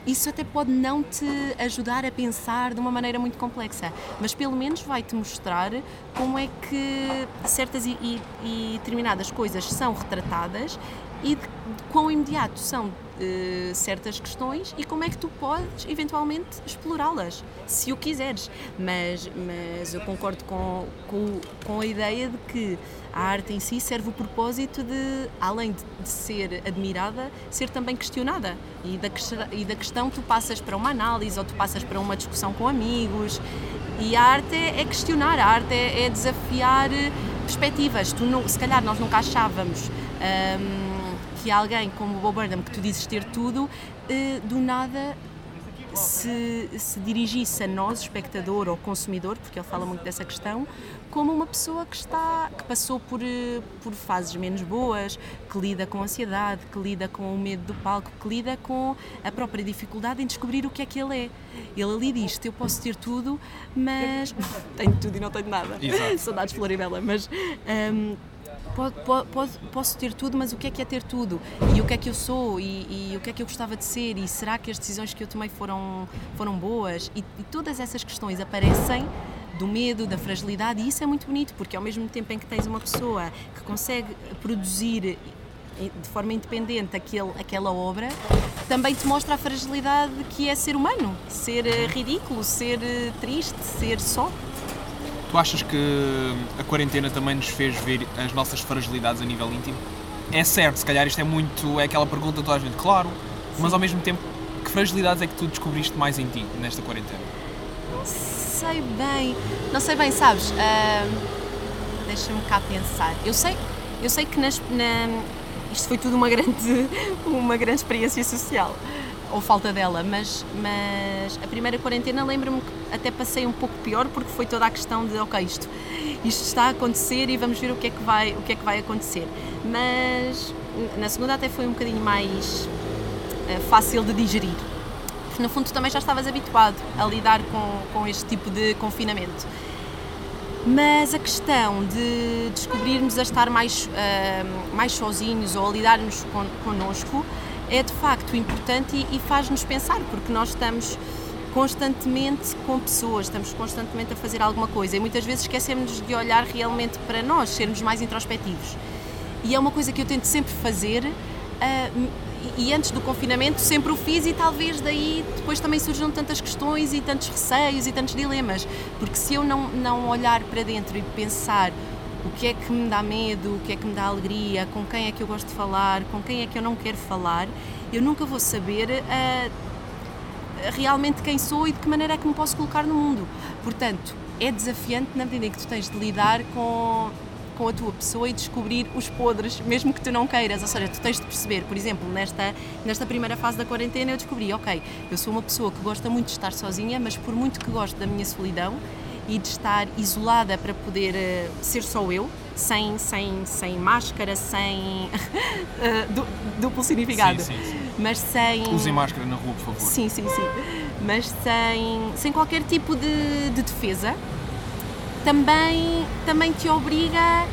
isso até pode não te ajudar a pensar de uma maneira muito complexa, mas pelo menos vai-te mostrar como é que certas e, e, e, determinadas coisas são retratadas e de, de quão imediato são uh, certas questões e como é que tu podes eventualmente explorá-las, se o quiseres. Mas, mas eu concordo com, com, com a ideia de que a arte em si serve o propósito de, além de, de, ser admirada, ser também questionada. E da, e da questão tu passas para uma análise ou tu passas para uma discussão com amigos. E a arte é, é questionar, a arte é, é desafiar perspectivas. Tu não, se calhar nós nunca achávamos. Um, que alguém como o Bob Burnham, que tu dizes ter tudo, eh, do nada se, se dirigisse a nós, espectador ou consumidor, porque ele fala muito dessa questão, como uma pessoa que está que passou por, eh, por fases menos boas, que lida com ansiedade, que lida com o medo do palco, que lida com a própria dificuldade em descobrir o que é que ele é. Ele ali diz: Eu posso ter tudo, mas. (laughs) tenho tudo e não tenho nada. Exato. (laughs) Saudades Floribela, mas. Um, posso ter tudo, mas o que é que é ter tudo? E o que é que eu sou? E, e, o que é que eu gostava de ser? E será que as decisões que eu tomei foram, foram boas? E, e todas essas questões aparecem do medo, da fragilidade, e isso é muito bonito, porque ao mesmo tempo em que tens uma pessoa que consegue produzir de forma independente aquele, aquela obra, também te mostra a fragilidade que é ser humano, ser eh, ridículo, ser eh, triste, ser só. Tu achas que a quarentena também nos fez ver as nossas fragilidades a nível íntimo? É certo, se calhar isto é muito. é aquela pergunta de toda a gente, claro, Sim. mas ao mesmo tempo, que fragilidades é que tu descobriste mais em ti nesta quarentena? Não sei bem, não sei bem, sabes? Uh, Deixa-me cá pensar. Eu sei, eu sei que nas, na, isto foi tudo uma (laughs) grande, uma grande experiência social ou falta dela, mas, mas a primeira quarentena lembro-me que até passei um pouco pior porque foi toda a questão de ok, isto, isto está a acontecer e vamos ver o que é que vai, o que é que vai acontecer. Mas na segunda até foi um bocadinho mais uh, fácil de digerir. No fundo também já estavas habituado a lidar com, com este tipo de confinamento. Mas a questão de descobrirmos a estar mais, uh, mais sozinhos ou a lidarmos con, connosco é de facto importante e, e faz-nos pensar, porque nós estamos constantemente com pessoas, estamos constantemente a fazer alguma coisa e muitas vezes esquecemos de olhar realmente para nós, sermos mais introspectivos. E é uma coisa que eu tento sempre fazer. Uh, e antes do confinamento sempre o fiz e talvez daí depois também surjam tantas questões e tantos receios e tantos dilemas porque se eu não, não olhar para dentro e pensar o que é que me dá medo, o que é que me dá alegria, com quem é que eu gosto de falar, com quem é que eu não quero falar, eu nunca vou saber uh, realmente quem sou e de que maneira é que me posso colocar no mundo. Portanto, é desafiante na medida em que tu tens de lidar com, com a tua pessoa e descobrir os podres, mesmo que tu não queiras. Ou seja, tu tens de perceber, por exemplo, nesta, nesta primeira fase da quarentena eu descobri, ok, eu sou uma pessoa que gosta muito de estar sozinha, mas por muito que gosto da minha solidão, e de estar isolada para poder uh, ser só eu, sem, sem, sem máscara, sem (laughs) uh, duplo significado. Sim, sim, sim. Mas sem. Usem máscara na rua, por favor. Sim, sim, sim. Mas sem, sem qualquer tipo de, de defesa, também, também te obriga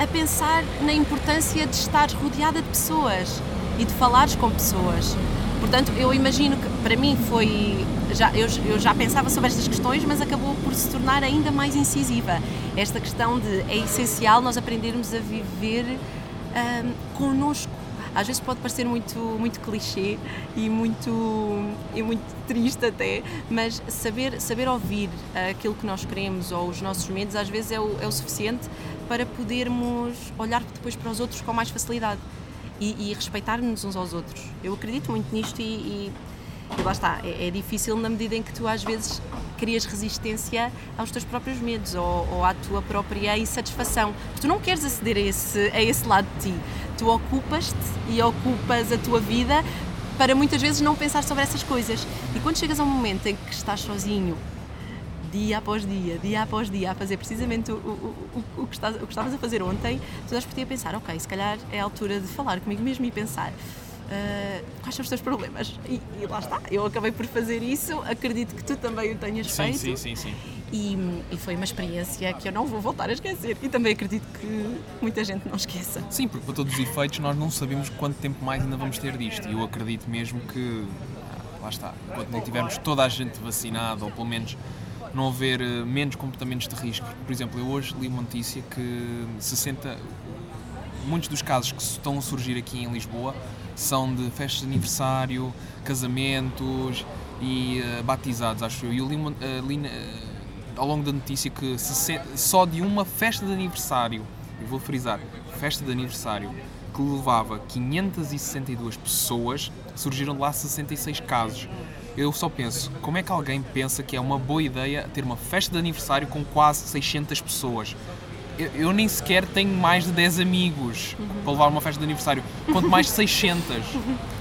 a pensar na importância de estar rodeada de pessoas e de falares com pessoas. Portanto, eu imagino que para mim foi já, eu, eu, já pensava sobre estas questões, mas acabou por se tornar ainda mais incisiva. Esta questão de é essencial nós aprendermos a viver um, connosco, Às vezes pode parecer muito, muito clichê e muito, e muito triste até, mas saber, saber ouvir aquilo que nós queremos ou os nossos medos às vezes é o, é o suficiente para podermos olhar depois para os outros com mais facilidade e, e respeitar-nos uns aos outros. Eu acredito muito nisto e, e, e lá está, é, é, difícil na medida em que tu às vezes crias resistência aos teus próprios medos ou, ou à tua própria insatisfação. Tu não queres aceder a esse, a esse lado de ti. Tu ocupas-te e ocupas a tua vida para muitas vezes não pensar sobre essas coisas. E quando chegas a um momento em que estás sozinho, dia após dia, dia após dia, a fazer precisamente o, o, o, o, que, estás, o que estavas a fazer ontem, tu das por ti a pensar, ok, se calhar é a altura de falar comigo mesmo e pensar. Uh, quais são os teus problemas? E, e, lá está, eu acabei por fazer isso, acredito que tu também o tenhas sim, feito. Sim, sim, sim. E, e, foi uma experiência que eu não vou voltar a esquecer. E também acredito que muita gente não esqueça. Sim, porque para todos os efeitos nós não sabemos quanto tempo mais ainda vamos ter disto. E eu acredito mesmo que, lá está, enquanto não tivermos toda a gente vacinada, ou pelo menos não haver eh, menos comportamentos de risco. Por exemplo, eu hoje li uma notícia que 60, muitos dos casos que estão a surgir aqui em Lisboa são de festas de aniversário, casamentos e uh, batizados, acho eu. E eu li, uma, uh, li uh, ao longo da notícia que só de uma festa de aniversário, eu vou frisar, festa de aniversário, que levava 562 pessoas, surgiram de lá 66 casos eu só penso, como é que alguém pensa que é uma boa ideia ter uma festa de aniversário com quase 600 pessoas? Eu, eu nem sequer tenho mais de 10 amigos uhum. para levar uma festa de aniversário, quanto mais 600.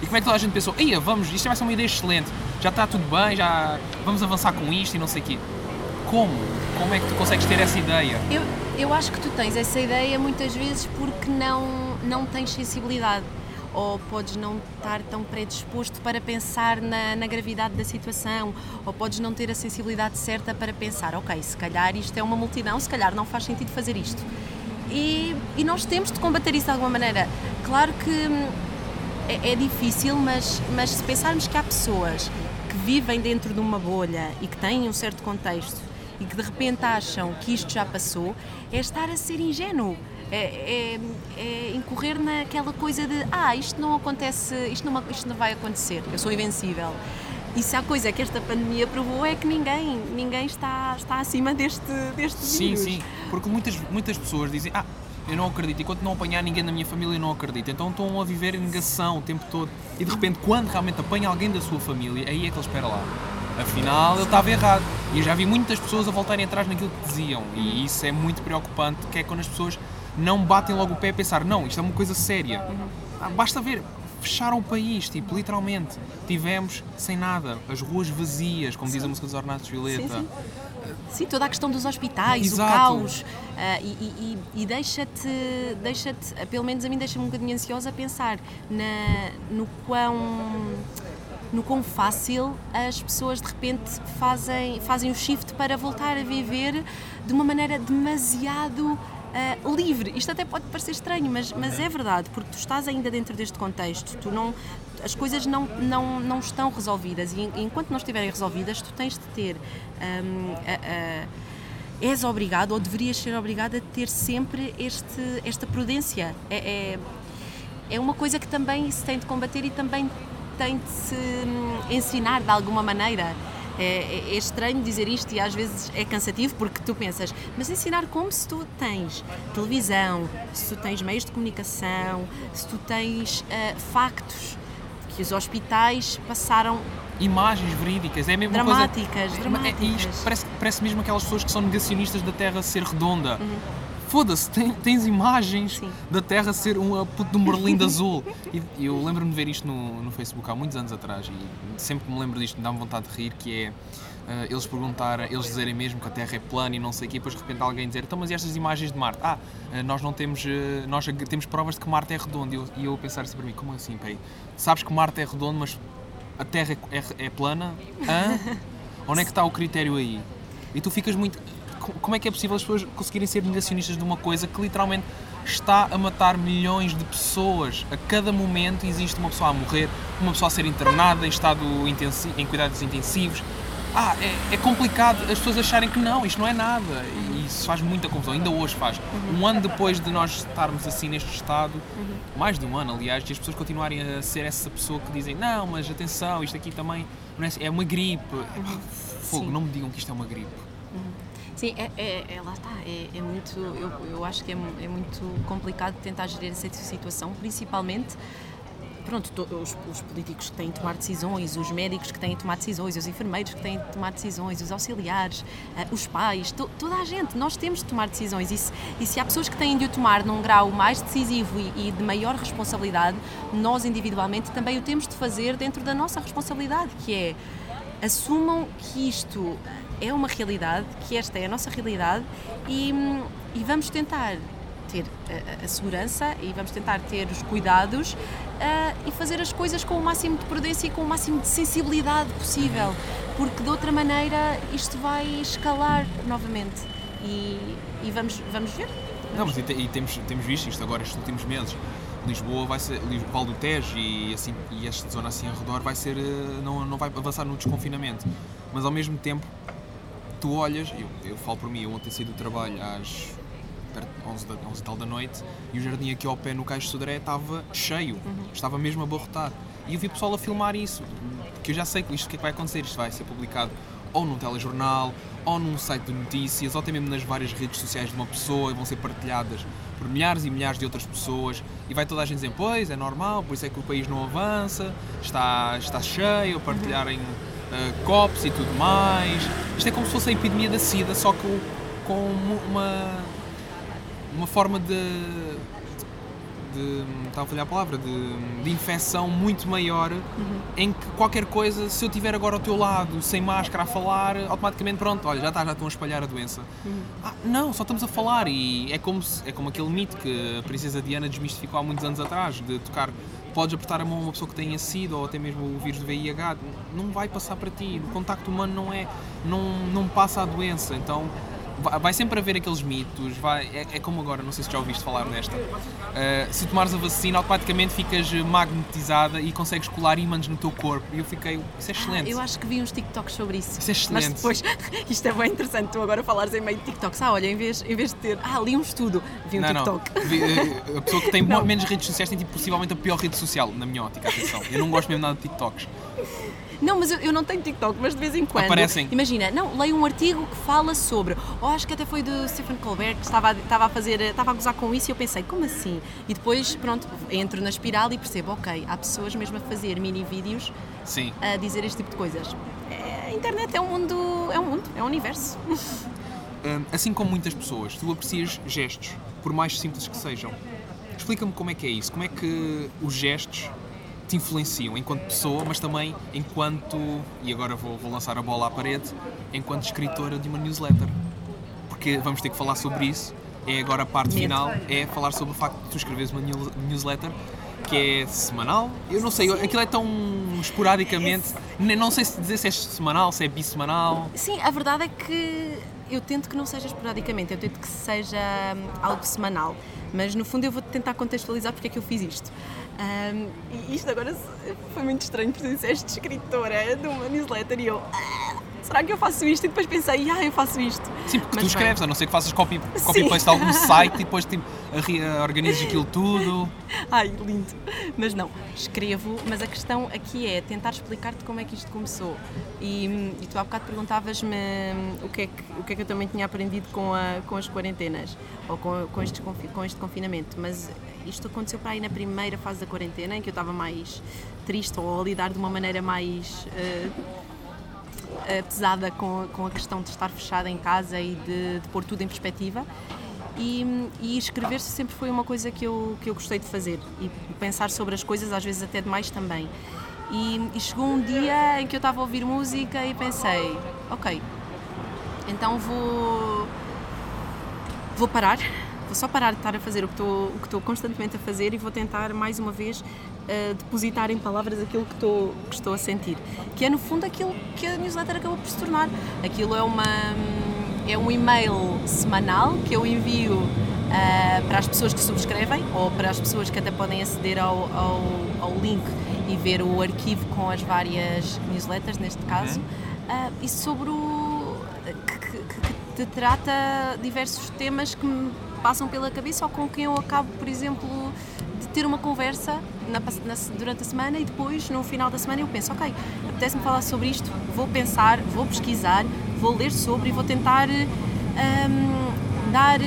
E como é que toda a gente pensou, ia, vamos, isto vai ser uma ideia excelente, já está tudo bem, já vamos avançar com isto e não sei o quê. Como? Como é que tu consegues ter essa ideia? Eu, eu acho que tu tens essa ideia muitas vezes porque não, não tens sensibilidade ou podes não estar tão predisposto para pensar na, na, gravidade da situação, ou podes não ter a sensibilidade certa para pensar, ok, se calhar isto é uma multidão, se calhar não faz sentido fazer isto. E, e nós temos de combater isso de alguma maneira. Claro que hum, é, é difícil, mas, mas se pensarmos que há pessoas que vivem dentro de uma bolha e que têm um certo contexto e que de repente acham que isto já passou, é estar a ser ingênuo é, é, é, incorrer naquela coisa de ah, isto não acontece, isto não, isto não vai acontecer, eu sou invencível. E se há coisa que esta pandemia provou é que ninguém, ninguém está, está acima deste, deste sim, vírus. Sim, sim, porque muitas, muitas pessoas dizem ah, eu não acredito, enquanto não apanhar ninguém na minha família eu não acredito, então estão a viver em negação o tempo todo. E de repente, quando realmente apanha alguém da sua família, aí é que ele espera lá. Afinal, ele estava errado. E eu já vi muitas pessoas a voltarem atrás naquilo que diziam. E isso é muito preocupante, que é quando as pessoas não batem logo o pé a pensar, não, isto é uma coisa séria. Ah, basta ver, fecharam o país, tipo, literalmente. Tivemos sem nada, as ruas vazias, como sim. diz a música dos Ornatos Violeta. Sim, sim. sim, toda a questão dos hospitais, Exato. o caos. Uh, e, e, e deixa-te, deixa-te, pelo menos a mim deixa-me um bocadinho ansiosa a pensar na, no quão no quão fácil as pessoas de repente fazem, fazem o shift para voltar a viver de uma maneira demasiado uh, livre. Isto até pode parecer estranho, mas, mas é verdade, porque tu estás ainda dentro deste contexto, tu não, as coisas não, não, não estão resolvidas e enquanto não estiverem resolvidas, tu tens de ter. Um, a, a, és obrigado ou deverias ser obrigado a ter sempre este, esta prudência. É, é, é uma coisa que também se tem de combater e também tem de se hum, ensinar de alguma maneira. É, é, é, estranho dizer isto e às vezes é cansativo porque tu pensas, mas ensinar como se tu tens televisão, se tu tens meios de comunicação, se tu tens uh, factos que os hospitais passaram imagens verídicas, é mesmo dramáticas, coisa, dramáticas. É, isto parece, parece mesmo aquelas pessoas que são negacionistas da Terra ser redonda. Uhum foda-se, tens imagens Sim. da Terra ser um de um berlim (laughs) azul. E eu lembro-me de ver isto no, no Facebook há muitos anos atrás e sempre que me lembro disto me dá-me vontade de rir, que é uh, eles perguntarem, eles dizerem mesmo que a Terra é plana e não sei o quê, e depois de repente alguém dizer, então mas e estas imagens de Marte? Ah, uh, nós não temos, uh, nós temos provas de que Marte é redondo. E eu, e eu pensar assim para mim, como assim, peraí? Sabes que Marte é redondo, mas a Terra é, é, é plana? Hã? (laughs) Onde é que está o critério aí? E tu ficas muito como é que é possível as pessoas conseguirem ser negacionistas de uma coisa que literalmente está a matar milhões de pessoas? A cada momento existe uma pessoa a morrer, uma pessoa a ser internada em estado intensivo, em cuidados intensivos. ah, é, é complicado as pessoas acharem que não, isto não é nada. E isso faz muita confusão, ainda hoje faz. Um ano depois de nós estarmos assim neste estado, mais de um ano, aliás, e as pessoas continuarem a ser essa pessoa que dizem não, mas atenção, isto aqui também é, é uma gripe. Epá, Fogo, Sim. não me digam que isto é uma gripe. Sim, é, é, é- lá está. É, é muito, eu, eu acho que é, é muito complicado tentar gerir essa situação, principalmente. Pronto, to- os, os políticos que têm de tomar decisões, os médicos que têm de tomar decisões, os enfermeiros que têm de tomar decisões, os auxiliares, ah, os pais, to- toda a gente, nós temos de tomar decisões. E se, e se há pessoas que têm de o tomar num grau mais decisivo e, e de maior responsabilidade, nós individualmente também o temos de fazer dentro da nossa responsabilidade, que é assumam que isto é uma realidade, que esta é a nossa realidade e, e vamos tentar ter a, a- segurança e vamos tentar ter os cuidados ah, e fazer as coisas com o máximo de prudência e com o máximo de sensibilidade possível, porque de outra maneira isto vai escalar novamente e, e vamos, vamos ver. Não, mas e, te- e temos, temos visto isto agora estes últimos meses. Lisboa vai ser, Val do Tejo e, assim, e esta zona assim ao redor vai ser, eh, não, não vai avançar no desconfinamento. Mas ao mesmo tempo, tu olhas, eu, eu falo por mim, eu ontem saí do trabalho às perto de 11, da, 11 e tal da noite e o jardim aqui ao pé no Cais de Sodré estava cheio, estava mesmo a abarrotar. E eu vi pessoal a filmar isso, porque eu já sei que isto que é que vai acontecer, isto vai ser publicado ou num telejornal, ou num site de notícias, ou até mesmo nas várias redes sociais de uma pessoa e vão ser partilhadas por milhares e milhares de outras pessoas e vai toda a gente dizer, pois, é normal, por isso é que o país não avança, está, está cheio, a partilharem eh, copos e tudo mais. Isto é como se fosse a epidemia da SIDA, só que com uma, uma forma de, de estava a falhar a palavra, de, de infecção muito maior, em que qualquer coisa, se eu estiver agora ao teu lado, sem máscara a falar, automaticamente pronto, olha, já está, já estão a espalhar a doença. Ah, não, só estamos a falar e é como, se- é como aquele mito que a princesa Diana desmistificou há muitos anos atrás, de tocar, podes apertar a mão a uma pessoa que tenha SIDA ou até mesmo o vírus do VIH, não vai passar para ti, o contacto humano não é, não, não passa a doença, então vai- sempre haver aqueles mitos, vai, é, é como agora, não sei se já ouviste falar nesta. Uh, se tomares a vacina, automaticamente ficas magnetizada e consegues colar ímãs no teu corpo. E eu fiquei, isso é excelente. Eu acho que vi uns TikToks sobre isso. Isso é excelente. Mas depois, (laughs) isto é bem interessante, tu agora falares em meio de TikToks. Ah, olha, em vez, em vez de ter. Ah, li um estudo, vi um não, TikTok. não. Vi- eh, A pessoa que tem (laughs) menos redes sociais tem tipo, possivelmente a pior rede social, na minha ótica, atenção. Eu não gosto mesmo nada de TikToks. Não, mas eu, eu não tenho TikTok, mas de vez em quando. Aparecem. Imagina, não, leio um artigo que fala sobre. Ou acho que até foi do Stephen Colbert que estava, a- estava a fazer. Estava a gozar com isso e eu pensei, como assim? E depois, pronto, entro na espiral e percebo, ok, há pessoas mesmo a fazer mini vídeos Sim. a dizer este tipo de coisas. É, a internet é um mundo. É um mundo, é um universo. Hum, assim como muitas pessoas, tu aprecias gestos, por mais simples que sejam. Explica-me como é que é isso, como é que os gestos te influenciam enquanto pessoa, mas também enquanto, e agora vou, vou lançar a bola à parede, enquanto escritora de uma newsletter. Porque vamos ter que falar sobre isso. É agora a parte final, é falar sobre o facto de tu escreveres uma news- newsletter que é semanal. Eu não sei, aquilo é tão esporadicamente, não sei se dizer se é semanal, se é bissemanal. Sim, a verdade é que eu tento que não seja esporadicamente, eu tento que seja hum, algo semanal. Mas no fundo eu vou tentar contextualizar porque é que eu fiz isto. Hum, e isto agora foi muito estranho porque disseste escritora de uma newsletter e eu. "Ah, será que eu faço isto? E depois pensei, ah, eu faço isto. Sim, porque Mas tu escreves, bem. a não ser que faças copy, copy-paste de algum (laughs) site e depois tipo, organizas aquilo tudo. Ai, lindo. Mas não, escrevo, mas a questão aqui é tentar explicar-te como é que isto começou. E, e tu há bocado perguntavas-me o que, é que, o que é que eu também tinha aprendido com, a, com as quarentenas, ou com, com, confi- com este confinamento. Mas isto aconteceu para aí na primeira fase da quarentena, em que eu estava mais triste ou a lidar de uma maneira mais. eh, pesada com, com a questão de estar fechada em casa e de, de pôr tudo em perspectiva. E, e escrever sempre foi uma coisa que eu, que eu gostei de fazer e pensar sobre as coisas, às vezes até demais também. E, e chegou um dia em que eu estava a ouvir música e pensei: ok, então vou, vou parar, vou só parar de estar a fazer o que estou, o que estou constantemente a fazer e vou tentar mais uma vez depositar em palavras aquilo que estou, que estou a sentir. Que é no fundo aquilo que a newsletter acabou por se tornar. Aquilo é, uma, é um e-mail semanal que eu envio eh, para as pessoas que subscrevem ou para as pessoas que até podem aceder ao, ao, ao link e ver o arquivo com as várias newsletters, neste caso, uh, e sobre o. Que, que, que, te trata diversos temas que me passam pela cabeça ou com quem eu acabo, por exemplo, ter uma conversa na, na, durante a semana e depois, no final da semana, eu penso: ok, apetece-me falar sobre isto, vou pensar, vou pesquisar, vou ler sobre e vou tentar um, dar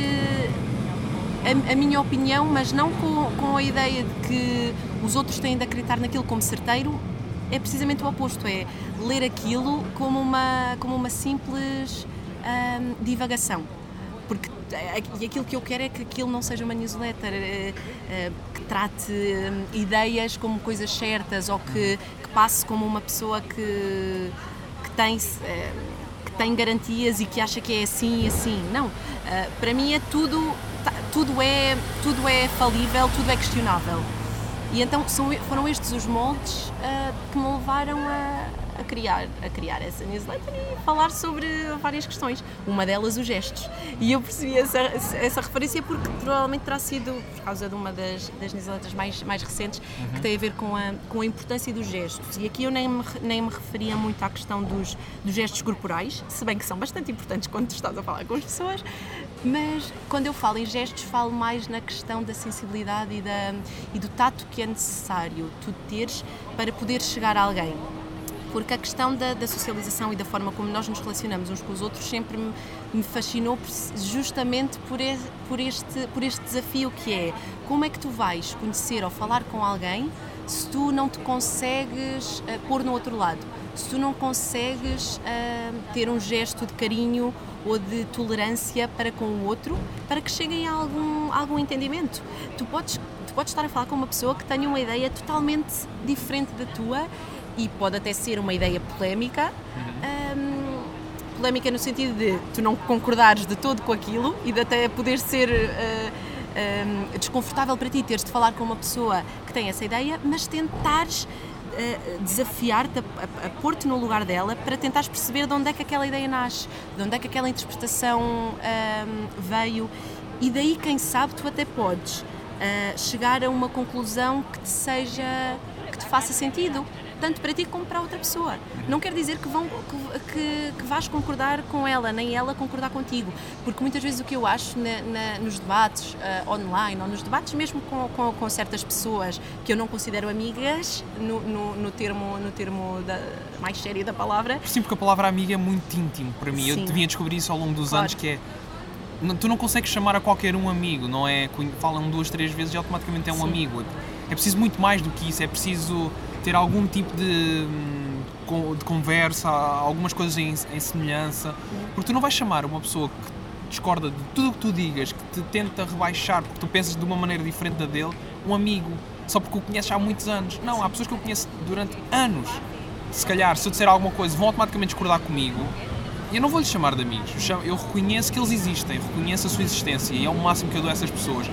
a, a, minha opinião, mas não com, com a ideia de que os outros têm de acreditar naquilo como certeiro, é precisamente o oposto, é ler aquilo como uma, como uma simples hum, divagação. Porque é, e aquilo que eu quero é que aquilo não seja uma newsletter é, é, que trate hum, ideias como coisas certas ou que, que passe como uma pessoa que, que tem que tem garantias e que acha que é assim e assim. Não, para mim é tudo Tá, tudo é, tudo é falível, tudo é questionável. E então são, foram estes os moldes que me levaram a, a criar, a criar essa newsletter e falar sobre várias questões. Uma delas, os gestos. E eu percebi essa, essa referência porque provavelmente terá sido por causa de uma das, das newsletters mais, mais recentes uhum. que tem a ver com a, com a importância dos gestos. E aqui eu nem me, nem me referia muito à questão dos, dos gestos corporais, se bem que são bastante importantes quando estás a falar com as pessoas, mas quando eu falo em gestos, falo mais na questão da sensibilidade e, da, e do tato que é necessário tu teres para poder chegar a alguém porque a questão da, da, socialização e da forma como nós nos relacionamos uns com os outros sempre me, fascinou justamente por, e, por, este, por este desafio que é como é que tu vais conhecer ou falar com alguém se tu não te consegues uh, pôr no outro lado, se tu não consegues uh, ter um gesto de carinho ou de tolerância para com o outro, para que cheguem a algum, algum entendimento. Tu podes, tu podes estar a falar com uma pessoa que tenha uma ideia totalmente diferente da tua e pode até ser uma ideia polémica. Uhum. Um, polémica no sentido de tu não concordares de todo com aquilo e de até poder ser uh, um, desconfortável para ti teres de falar com uma pessoa que tem essa ideia, mas tentares uh, desafiar-te a, a, a pôr-te no lugar dela para tentares perceber de onde é que aquela ideia nasce, de onde é que aquela interpretação um, veio e daí, quem sabe, tu até podes uh, chegar a uma conclusão que te seja, que te faça sentido tanto para ti como para outra pessoa. Não quer dizer que, vão, que, que, vais concordar com ela, nem ela concordar contigo, porque muitas vezes o que eu acho na, na, nos debates uh, online ou nos debates mesmo com, com, com, certas pessoas que eu não considero amigas, no, no, no termo, no termo da, mais sério da palavra. Sim, porque a palavra amiga é muito íntimo para mim. Sim. Eu devia descobrir isso ao longo dos claro. anos, que é tu não consegues chamar a qualquer um amigo, não é? Falam duas, três vezes e automaticamente é um Sim. amigo. É preciso muito mais do que isso, é preciso ter algum tipo de, de conversa, algumas coisas em, em, semelhança, porque tu não vais chamar uma pessoa que discorda de tudo o que tu digas, que te tenta rebaixar porque tu pensas de uma maneira diferente da dele, um amigo, só porque o conheces há muitos anos. Não, há pessoas que eu conheço durante anos. Se calhar, se eu disser alguma coisa, vão automaticamente discordar comigo. Eu não vou lhes chamar de amigos. Eu reconheço que eles existem, reconheço a sua existência e é o máximo que eu dou a essas pessoas.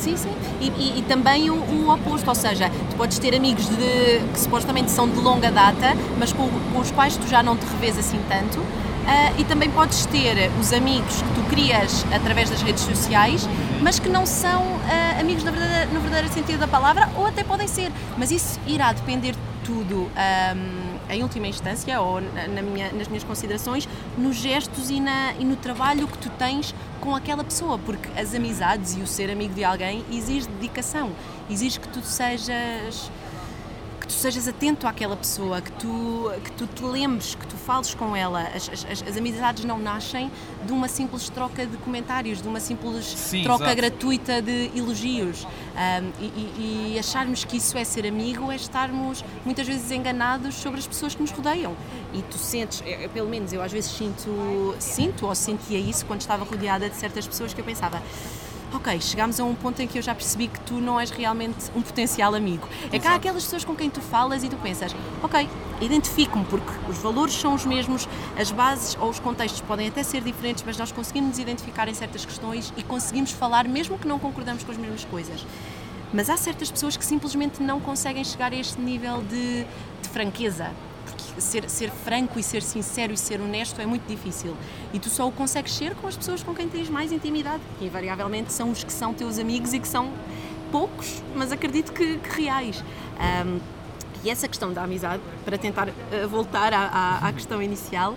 Sim, sim. E, e, e também o, o, oposto, ou seja, tu podes ter amigos de, que supostamente são de longa data, mas com, com os quais tu já não te revês assim tanto. Uh, e também podes ter os amigos que tu crias através das redes sociais, mas que não são uh, amigos no verdadeiro, no verdadeiro sentido da palavra, ou até podem ser. Mas isso irá depender de tudo. Um, em última instância, ou na minha, nas minhas considerações, nos gestos e, na, e no trabalho que tu tens com aquela pessoa, porque as amizades e o ser amigo de alguém exige dedicação, exige que tu sejas tu sejas atento àquela pessoa, que tu, que tu te lembres, que tu fales com ela. As, as, as amizades não nascem de uma simples troca de comentários, de uma simples Sim, troca exato. gratuita de elogios. Um, e, e, acharmos que isso é ser amigo é estarmos muitas vezes enganados sobre as pessoas que nos rodeiam. E tu sentes, eu, pelo menos eu às vezes sinto, sinto ou sentia isso quando estava rodeada de certas pessoas que eu pensava ok, chegámos a um ponto em que eu já percebi que tu não és realmente um potencial amigo. É que há aquelas pessoas com quem tu falas e tu pensas, ok, identifico-me porque os valores são os mesmos, as bases ou os contextos podem até ser diferentes, mas nós conseguimos nos identificar em certas questões e conseguimos falar mesmo que não concordamos com as mesmas coisas. Mas há certas pessoas que simplesmente não conseguem chegar a este nível de, de franqueza, ser, ser franco e ser sincero e ser honesto é muito difícil. E tu só o consegues ser com as pessoas com quem tens mais intimidade, que invariavelmente são os que são teus amigos e que são poucos, mas acredito que, que reais. Um, E essa questão da amizade, para tentar uh, voltar à, à, à, questão inicial,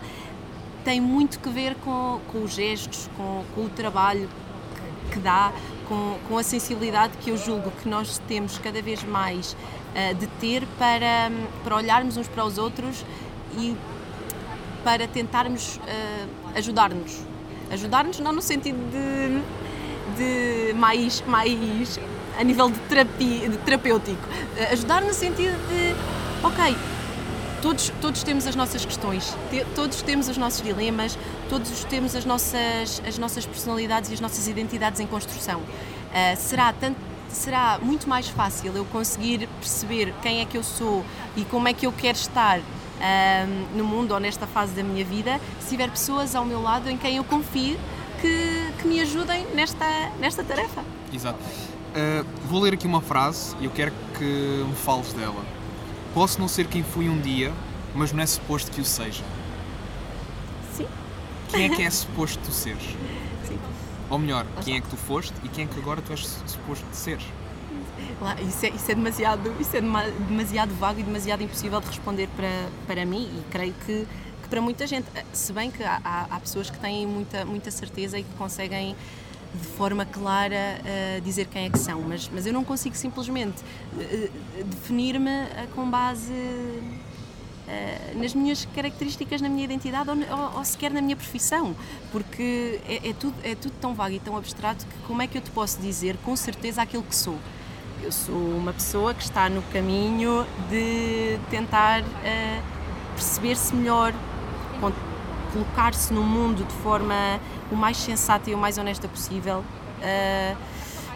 tem muito que ver com, com os gestos, com, com o trabalho que, que dá, com, com, a sensibilidade que eu julgo que nós temos cada vez mais de ter para, para olharmos uns para os outros e para tentarmos uh, ajudar-nos. Ajudar-nos não no sentido de, de mais, mais a nível de, terapia, de terapêutico. Uh, ajudar no sentido de, ok, todos, todos temos as nossas questões, te, todos temos os nossos dilemas, todos temos as nossas, as nossas personalidades e as nossas identidades em construção. Uh, será tanto será muito mais fácil eu conseguir perceber quem é que eu sou e como é que eu quero estar um, no mundo ou nesta fase da minha vida, se tiver pessoas ao meu lado em quem eu confio que, que me ajudem nesta, nesta tarefa. Exato. Uh, vou ler aqui uma frase e eu quero que me fales dela. Posso não ser quem fui um dia, mas não é suposto que o seja. Sim. Quem é que é (laughs) suposto tu seres? Ou melhor, quem é que tu foste e quem é que agora tu és suposto de seres? Isso é, isso é, demasiado, isso é demasiado vago e demasiado impossível de responder para, para mim e creio que, que para muita gente. Se bem que há, há, pessoas que têm muita, muita certeza e que conseguem de forma clara uh, dizer quem é que são, mas, mas eu não consigo simplesmente uh, definir-me com base nas minhas características, na minha identidade ou, ou, ou sequer na minha profissão, porque é, é, tudo, é tudo tão vago e tão abstrato que como é que eu te posso dizer com certeza aquilo que sou? Eu sou uma pessoa que está no caminho de tentar uh, perceber-se melhor, colocar-se no mundo de forma o mais sensata e o mais honesta possível, uh,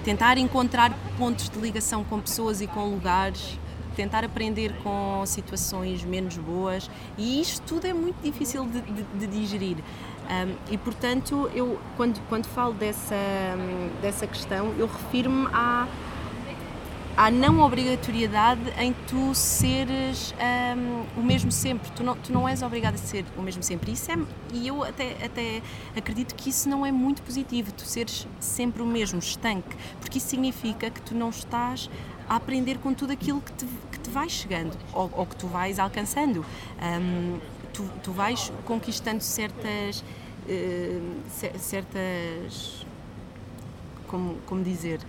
tentar encontrar pontos de ligação com pessoas e com lugares, tentar aprender com situações menos boas e isto tudo é muito difícil de, de, de digerir. Um, e portanto, eu quando, quando falo dessa, dessa questão, eu refiro-me à há não obrigatoriedade em tu seres um, o mesmo sempre. Tu não, tu não és obrigado a ser o mesmo sempre. Isso é, e eu até, até acredito que isso não é muito positivo, tu seres sempre o mesmo, estanque, porque isso significa que tu não estás a aprender com tudo aquilo que te, que te vai chegando ou, ou que tu vais alcançando. Um, tu, tu vais conquistando certas. Uh, certas. Como, como dizer?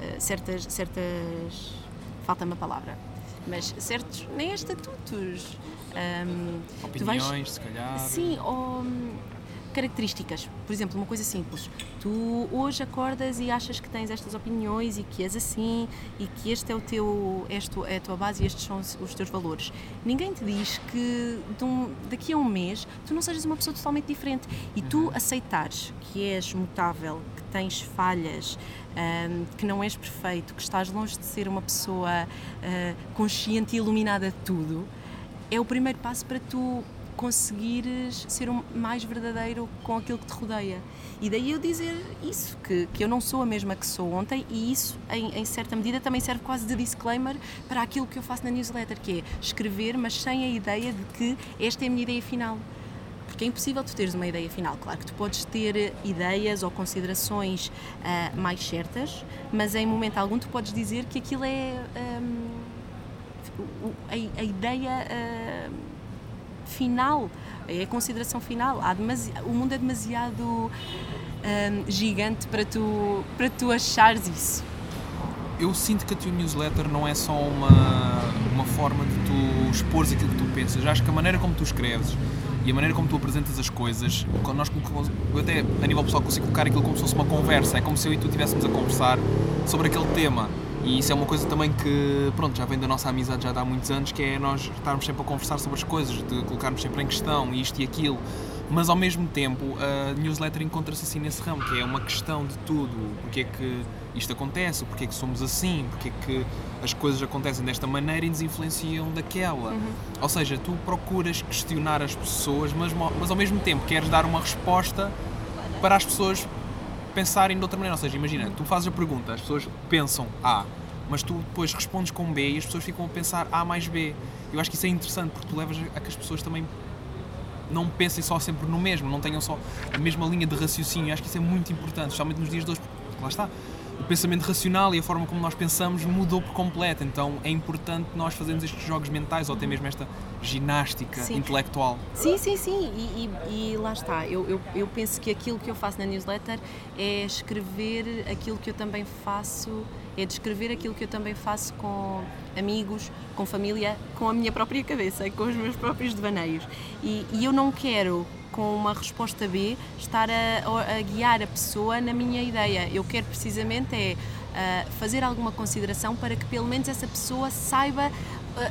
Eh, certas, certas falta-me a palavra, mas certos, nem estatutos. Um, Opiniões, vais, se calhar. Sim, ou características. Por exemplo, uma coisa simples. Tu hoje acordas e achas que tens estas opiniões e que és assim e que este é o teu, este é a tua base e estes são os teus valores. Ninguém te diz que um, daqui a um mês tu não sejas uma pessoa totalmente diferente e tu uhum. aceitares que és mutável, que tens falhas, um, que não és perfeito, que estás longe de ser uma pessoa uh, consciente e iluminada de tudo, é o primeiro passo para tu conseguires ser um, mais verdadeiro com aquilo que te rodeia. E daí eu dizer isso, que, que eu não sou a mesma que sou ontem, e isso, em, em, certa medida, também serve quase de disclaimer para aquilo que eu faço na newsletter, que é escrever, mas sem a ideia de que esta é a minha ideia final. Porque é impossível tu teres uma ideia final. Claro que tu podes ter ideias ou considerações uh, mais certas, mas em momento algum tu podes dizer que aquilo é um, a, a, ideia. Uh, final, é a consideração final. Há. O mundo é demasiado um, gigante para tu, para tu achares isso. Eu sinto que a tua newsletter não é só uma, uma forma de tu expores aquilo que tu pensas. Acho que a maneira como tu escreves e a maneira como tu apresentas as coisas, nós, eu até a nível pessoal consigo colocar aquilo como se fosse uma conversa. É como se eu e tu estivéssemos a conversar sobre aquele tema e isso é uma coisa também que, pronto, já vem da nossa amizade já há muitos anos, que é nós estarmos sempre a conversar sobre as coisas, de colocarmos sempre em questão isto e aquilo. Mas ao mesmo tempo, a newsletter encontra-se assim nesse ramo, que é uma questão de tudo. Porque é que isto acontece, porque é que somos assim, porque é que as coisas acontecem desta maneira e nos influenciam daquela. Uhum. Ou seja, tu procuras questionar as pessoas, mas, mas ao mesmo tempo queres dar uma resposta para as pessoas pensarem de outra maneira. Ou seja, imagina, tu fazes a pergunta, as pessoas pensam A, mas tu depois respondes com B e as pessoas ficam a pensar A mais B. Eu acho que isso é interessante porque tu levas a que as pessoas também não pensem só sempre no mesmo, não tenham só a mesma linha de raciocínio. Eu acho que isso é muito importante, especialmente nos dias de hoje, porque lá está. O pensamento racional e a forma como nós pensamos mudou por completo. Então é importante nós fazermos estes jogos mentais ou até mesmo esta ginástica Sim. intelectual. Sim, sim, sim, e, e- e lá está. Eu, eu, eu penso que aquilo que eu faço na newsletter é escrever aquilo que eu também faço, é descrever aquilo que eu também faço com amigos, com família, com a minha própria cabeça, com os meus próprios devaneios. E, e eu não quero, com uma resposta B, estar a, a guiar a pessoa na minha ideia. Eu quero precisamente é ah, fazer alguma consideração para que pelo menos essa pessoa saiba ah,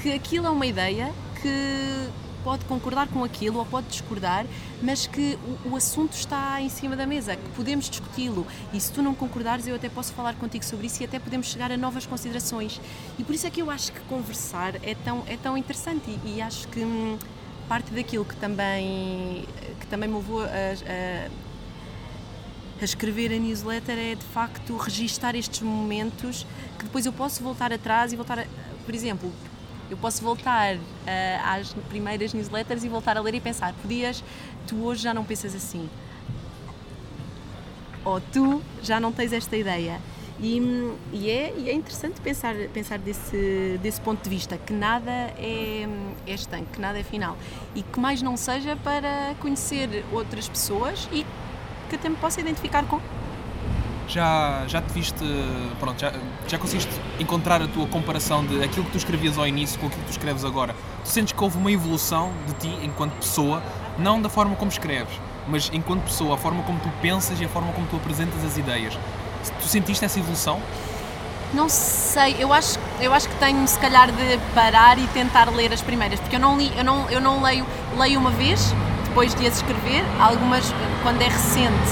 que aquilo é uma ideia que pode concordar com aquilo ou pode discordar, mas que o, o assunto está em cima da mesa, que podemos discuti-lo. E se tu não concordares, eu até posso falar contigo sobre isso e até podemos chegar a novas considerações. E por isso é que eu acho que conversar é tão, é tão interessante e, e acho que hum, parte daquilo que também, que também me levou a, a a escrever a newsletter é de facto registar estes momentos que depois eu posso voltar atrás e voltar a, por exemplo eu posso voltar ah, às primeiras newsletters e voltar a ler e pensar podias tu hoje já não pensas assim. Ou tu já não tens esta ideia e, e é, e é interessante pensar, pensar desse, desse ponto de vista, que nada é, é estanque, que nada é final. E que mais não seja para conhecer outras pessoas e que até me possa identificar com. Já, já te viste, pronto, já, já conseguiste encontrar a tua comparação de aquilo que tu escrevias ao início com aquilo que tu escreves agora? Tu sentes que houve uma evolução de ti enquanto pessoa, não da forma como escreves, mas enquanto pessoa, a forma como tu pensas e a forma como tu apresentas as ideias. Tu sentiste essa evolução? Não sei, eu acho, eu acho que tenho se calhar de parar e tentar ler as primeiras, porque eu não li, eu não, eu não leio, leio uma vez, depois de as escrever, algumas quando é recente.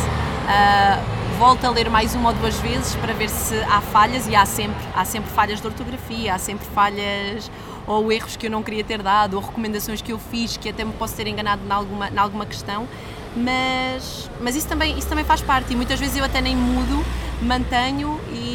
ah, volto a ler mais uma ou duas vezes para ver se há falhas e há sempre, há sempre falhas de ortografia, há sempre falhas ou erros que eu não queria ter dado, ou recomendações que eu fiz que até me posso ter enganado em alguma, alguma questão, mas, mas isso, também, isso também faz parte e muitas vezes eu até nem mudo, mantenho e,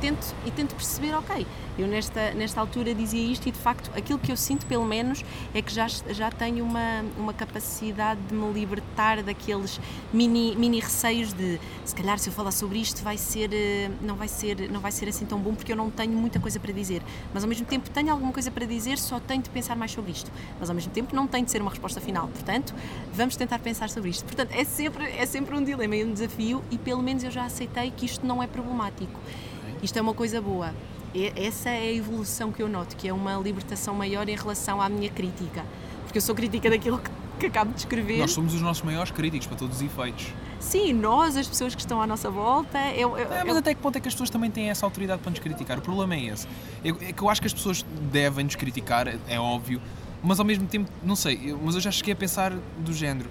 tento, e tento perceber, ok, eu nesta, nesta altura dizia isto e de facto aquilo que eu sinto pelo menos é que já, já tenho uma, uma capacidade de me libertar daqueles mini, mini receios de se calhar se eu falar sobre isto vai ser, eh, não, vai ser, não vai ser assim tão bom porque eu não tenho muita coisa para dizer, mas ao mesmo tempo tenho alguma coisa para dizer, só tenho de pensar mais sobre isto, mas ao mesmo tempo não tem de ser uma resposta final, portanto vamos tentar pensar sobre isto. Portanto é sempre, é sempre um dilema e um desafio e pelo menos eu já aceitei que isto não é problemático. Isto é uma coisa boa. E Essa é a evolução que eu noto, que é uma libertação maior em relação à minha crítica. Porque eu sou crítica daquilo que, que acabo de escrever. Nós somos os nossos maiores críticos para todos os efeitos. Sim, nós, as pessoas que estão à nossa volta. Eu, eu, É, mas eu- até que ponto é que as pessoas também têm essa autoridade para nos criticar? O problema é esse. Eu, é que eu acho que as pessoas devem nos criticar, é- é óbvio, mas ao mesmo tempo, não sei, mas eu já cheguei a pensar do género,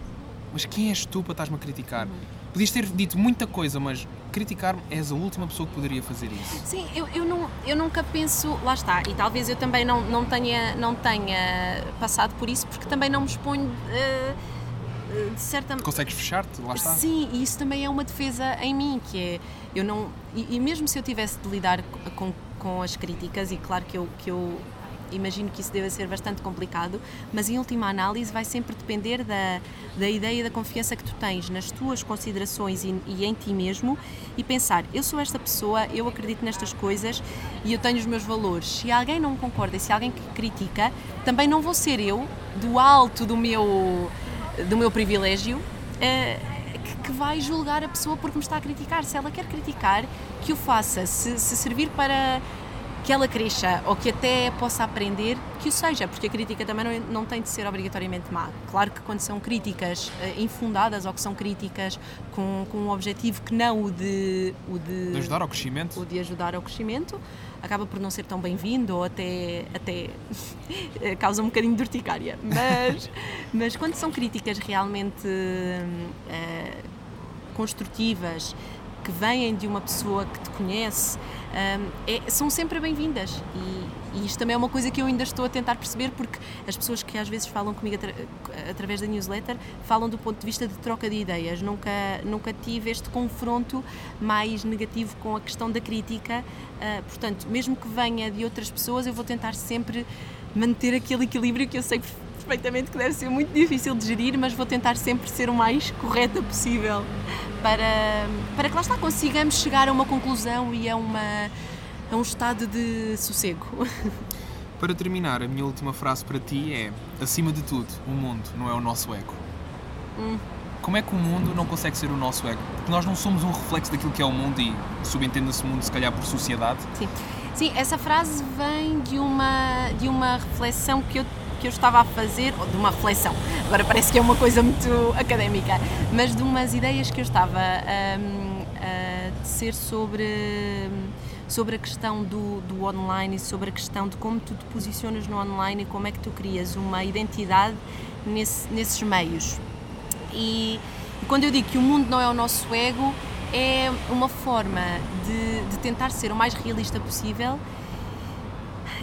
mas quem és tu para estás-me a criticar? Podias ter dito muita coisa, mas criticar-me és a última pessoa que poderia fazer isso. Sim, eu, eu, não, eu nunca penso, lá está, e talvez eu também não, não, tenha, não tenha passado por isso, porque também não me exponho eh, de certa Consegues fechar-te? Lá está. Sim, e isso também é uma defesa em mim, que é eu não e, e mesmo se eu tivesse de lidar co- com, com as críticas e claro que eu que eu imagino que isso deva ser bastante complicado, mas em última análise vai sempre depender da, da ideia da confiança que tu tens nas tuas considerações e, e em ti mesmo e pensar, eu sou esta pessoa, eu acredito nestas coisas e eu tenho os meus valores. Se alguém não concorda e se alguém critica, também não vou ser eu do alto do meu do meu privilégio eh, que- que vai julgar a pessoa porque me está a criticar. Se ela quer criticar, que o faça. Se, se servir para que ela cresça ou que até possa aprender, que o seja, porque a crítica também não, não tem de ser obrigatoriamente má. Claro que quando são críticas eh, infundadas ou que são críticas com, com um objetivo que não o de, o de, De ajudar ao crescimento. o de ajudar ao crescimento, acaba por não ser tão bem-vindo ou até, até (laughs) causa um bocadinho de urticária. Mas, (laughs) mas quando são críticas realmente eh, construtivas, que vêm de uma pessoa que te conhece, hum, é- são sempre bem-vindas. E, e isto também é uma coisa que eu ainda estou a tentar perceber, porque as pessoas que às vezes falam comigo atra- através da newsletter falam do ponto de vista de troca de ideias. Nunca, nunca tive este confronto mais negativo com a questão da crítica. Ah, portanto, mesmo que venha de outras pessoas, eu vou tentar sempre manter aquele equilíbrio que eu sei perfeitamente que deve ser muito difícil de gerir, mas vou tentar sempre ser o mais correta possível para, para que lá está, consigamos chegar a uma conclusão e a, uma, a um estado de sossego. (laughs) Para terminar, a minha última frase para ti é: acima de tudo, o mundo não é o nosso ego. Hum. Como é que o mundo não consegue ser o nosso ego? Porque nós não somos um reflexo daquilo que é o mundo e subentende-se o mundo, se calhar, por sociedade. Sim. Sim, essa frase vem de uma, de uma reflexão que eu, eu estava a fazer, ou de uma reflexão, agora parece que é uma coisa muito académica, mas de umas ideias que eu estava um, a tecer sobre, sobre a questão do, do online e sobre a questão de como tu te posicionas no online e como é que tu crias uma identidade nesse, nesses meios. E, e quando eu digo que o mundo não é o nosso ego, é uma forma de, de, tentar ser o mais realista possível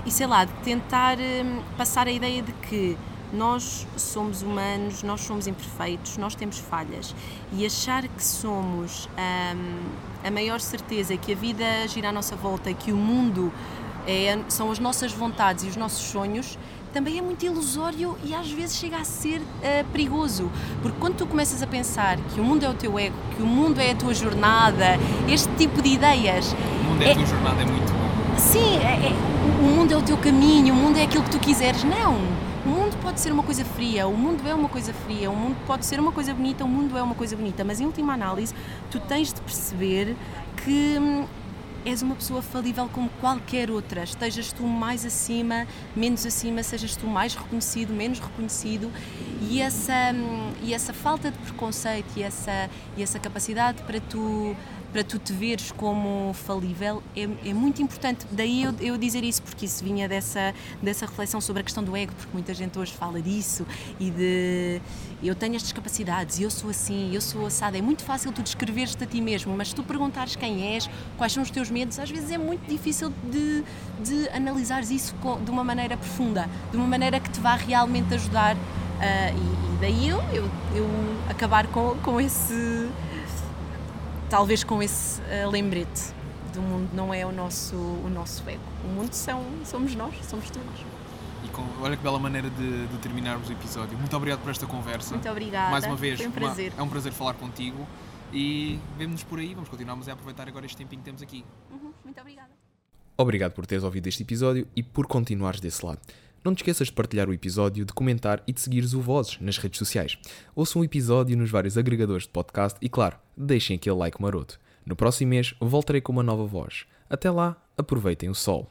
e sei lá, de tentar hum, passar a ideia de que nós somos humanos, nós somos imperfeitos, nós temos falhas e achar que somos hum, a maior certeza que a vida gira à nossa volta, que o mundo é, são as nossas vontades e os nossos sonhos, também é muito ilusório e às vezes chega a ser uh, perigoso. Porque quando tu começas a pensar que o mundo é o teu ego, que o mundo é a tua jornada, este tipo de ideias. O mundo é, é a tua jornada, é muito bom. Sim, é, é, o mundo é o teu caminho, o mundo é aquilo que tu quiseres. Não! O mundo pode ser uma coisa fria, o mundo é uma coisa fria, o mundo pode ser uma coisa bonita, o mundo é uma coisa bonita, mas em última análise, tu tens de perceber que hum, és uma pessoa falível como qualquer outra. Estejas tu mais acima, menos acima, sejas tu mais reconhecido, menos reconhecido. E essa, e essa falta de preconceito e essa, e essa capacidade para tu para tu te veres como falível é, é muito importante. Daí eu, eu, dizer isso, porque isso vinha dessa, dessa reflexão sobre a questão do ego, porque muita gente hoje fala disso e de eu tenho estas capacidades, eu sou assim, eu sou assada. É muito fácil tu descreveres-te a ti mesmo, mas se tu perguntares quem és, quais são os teus medos, às vezes é muito difícil de, de analisares isso de uma maneira profunda, de uma maneira que te vá realmente ajudar. Uh, e, e, daí eu, eu, eu acabar com, com esse talvez com esse uh, lembrete do mundo não é o nosso, o nosso ego. O mundo são, somos nós, somos todos. E com, olha que bela maneira de, de, terminarmos o episódio. Muito obrigado por esta conversa. Muito obrigada. Mais uma vez, Foi um prazer. Uma, é um prazer falar contigo e vemo-nos por aí. Vamos continuar a aproveitar agora este tempinho que temos aqui. Uhum, muito obrigada. Obrigado por teres ouvido este episódio e por continuares desse lado. Não te esqueças de partilhar o episódio, de comentar e de seguires o Vozes nas redes sociais. Ouçam o episódio nos vários agregadores de podcast e, claro, deixem aquele like maroto. No próximo mês voltarei com uma nova voz. Até lá, aproveitem o sol.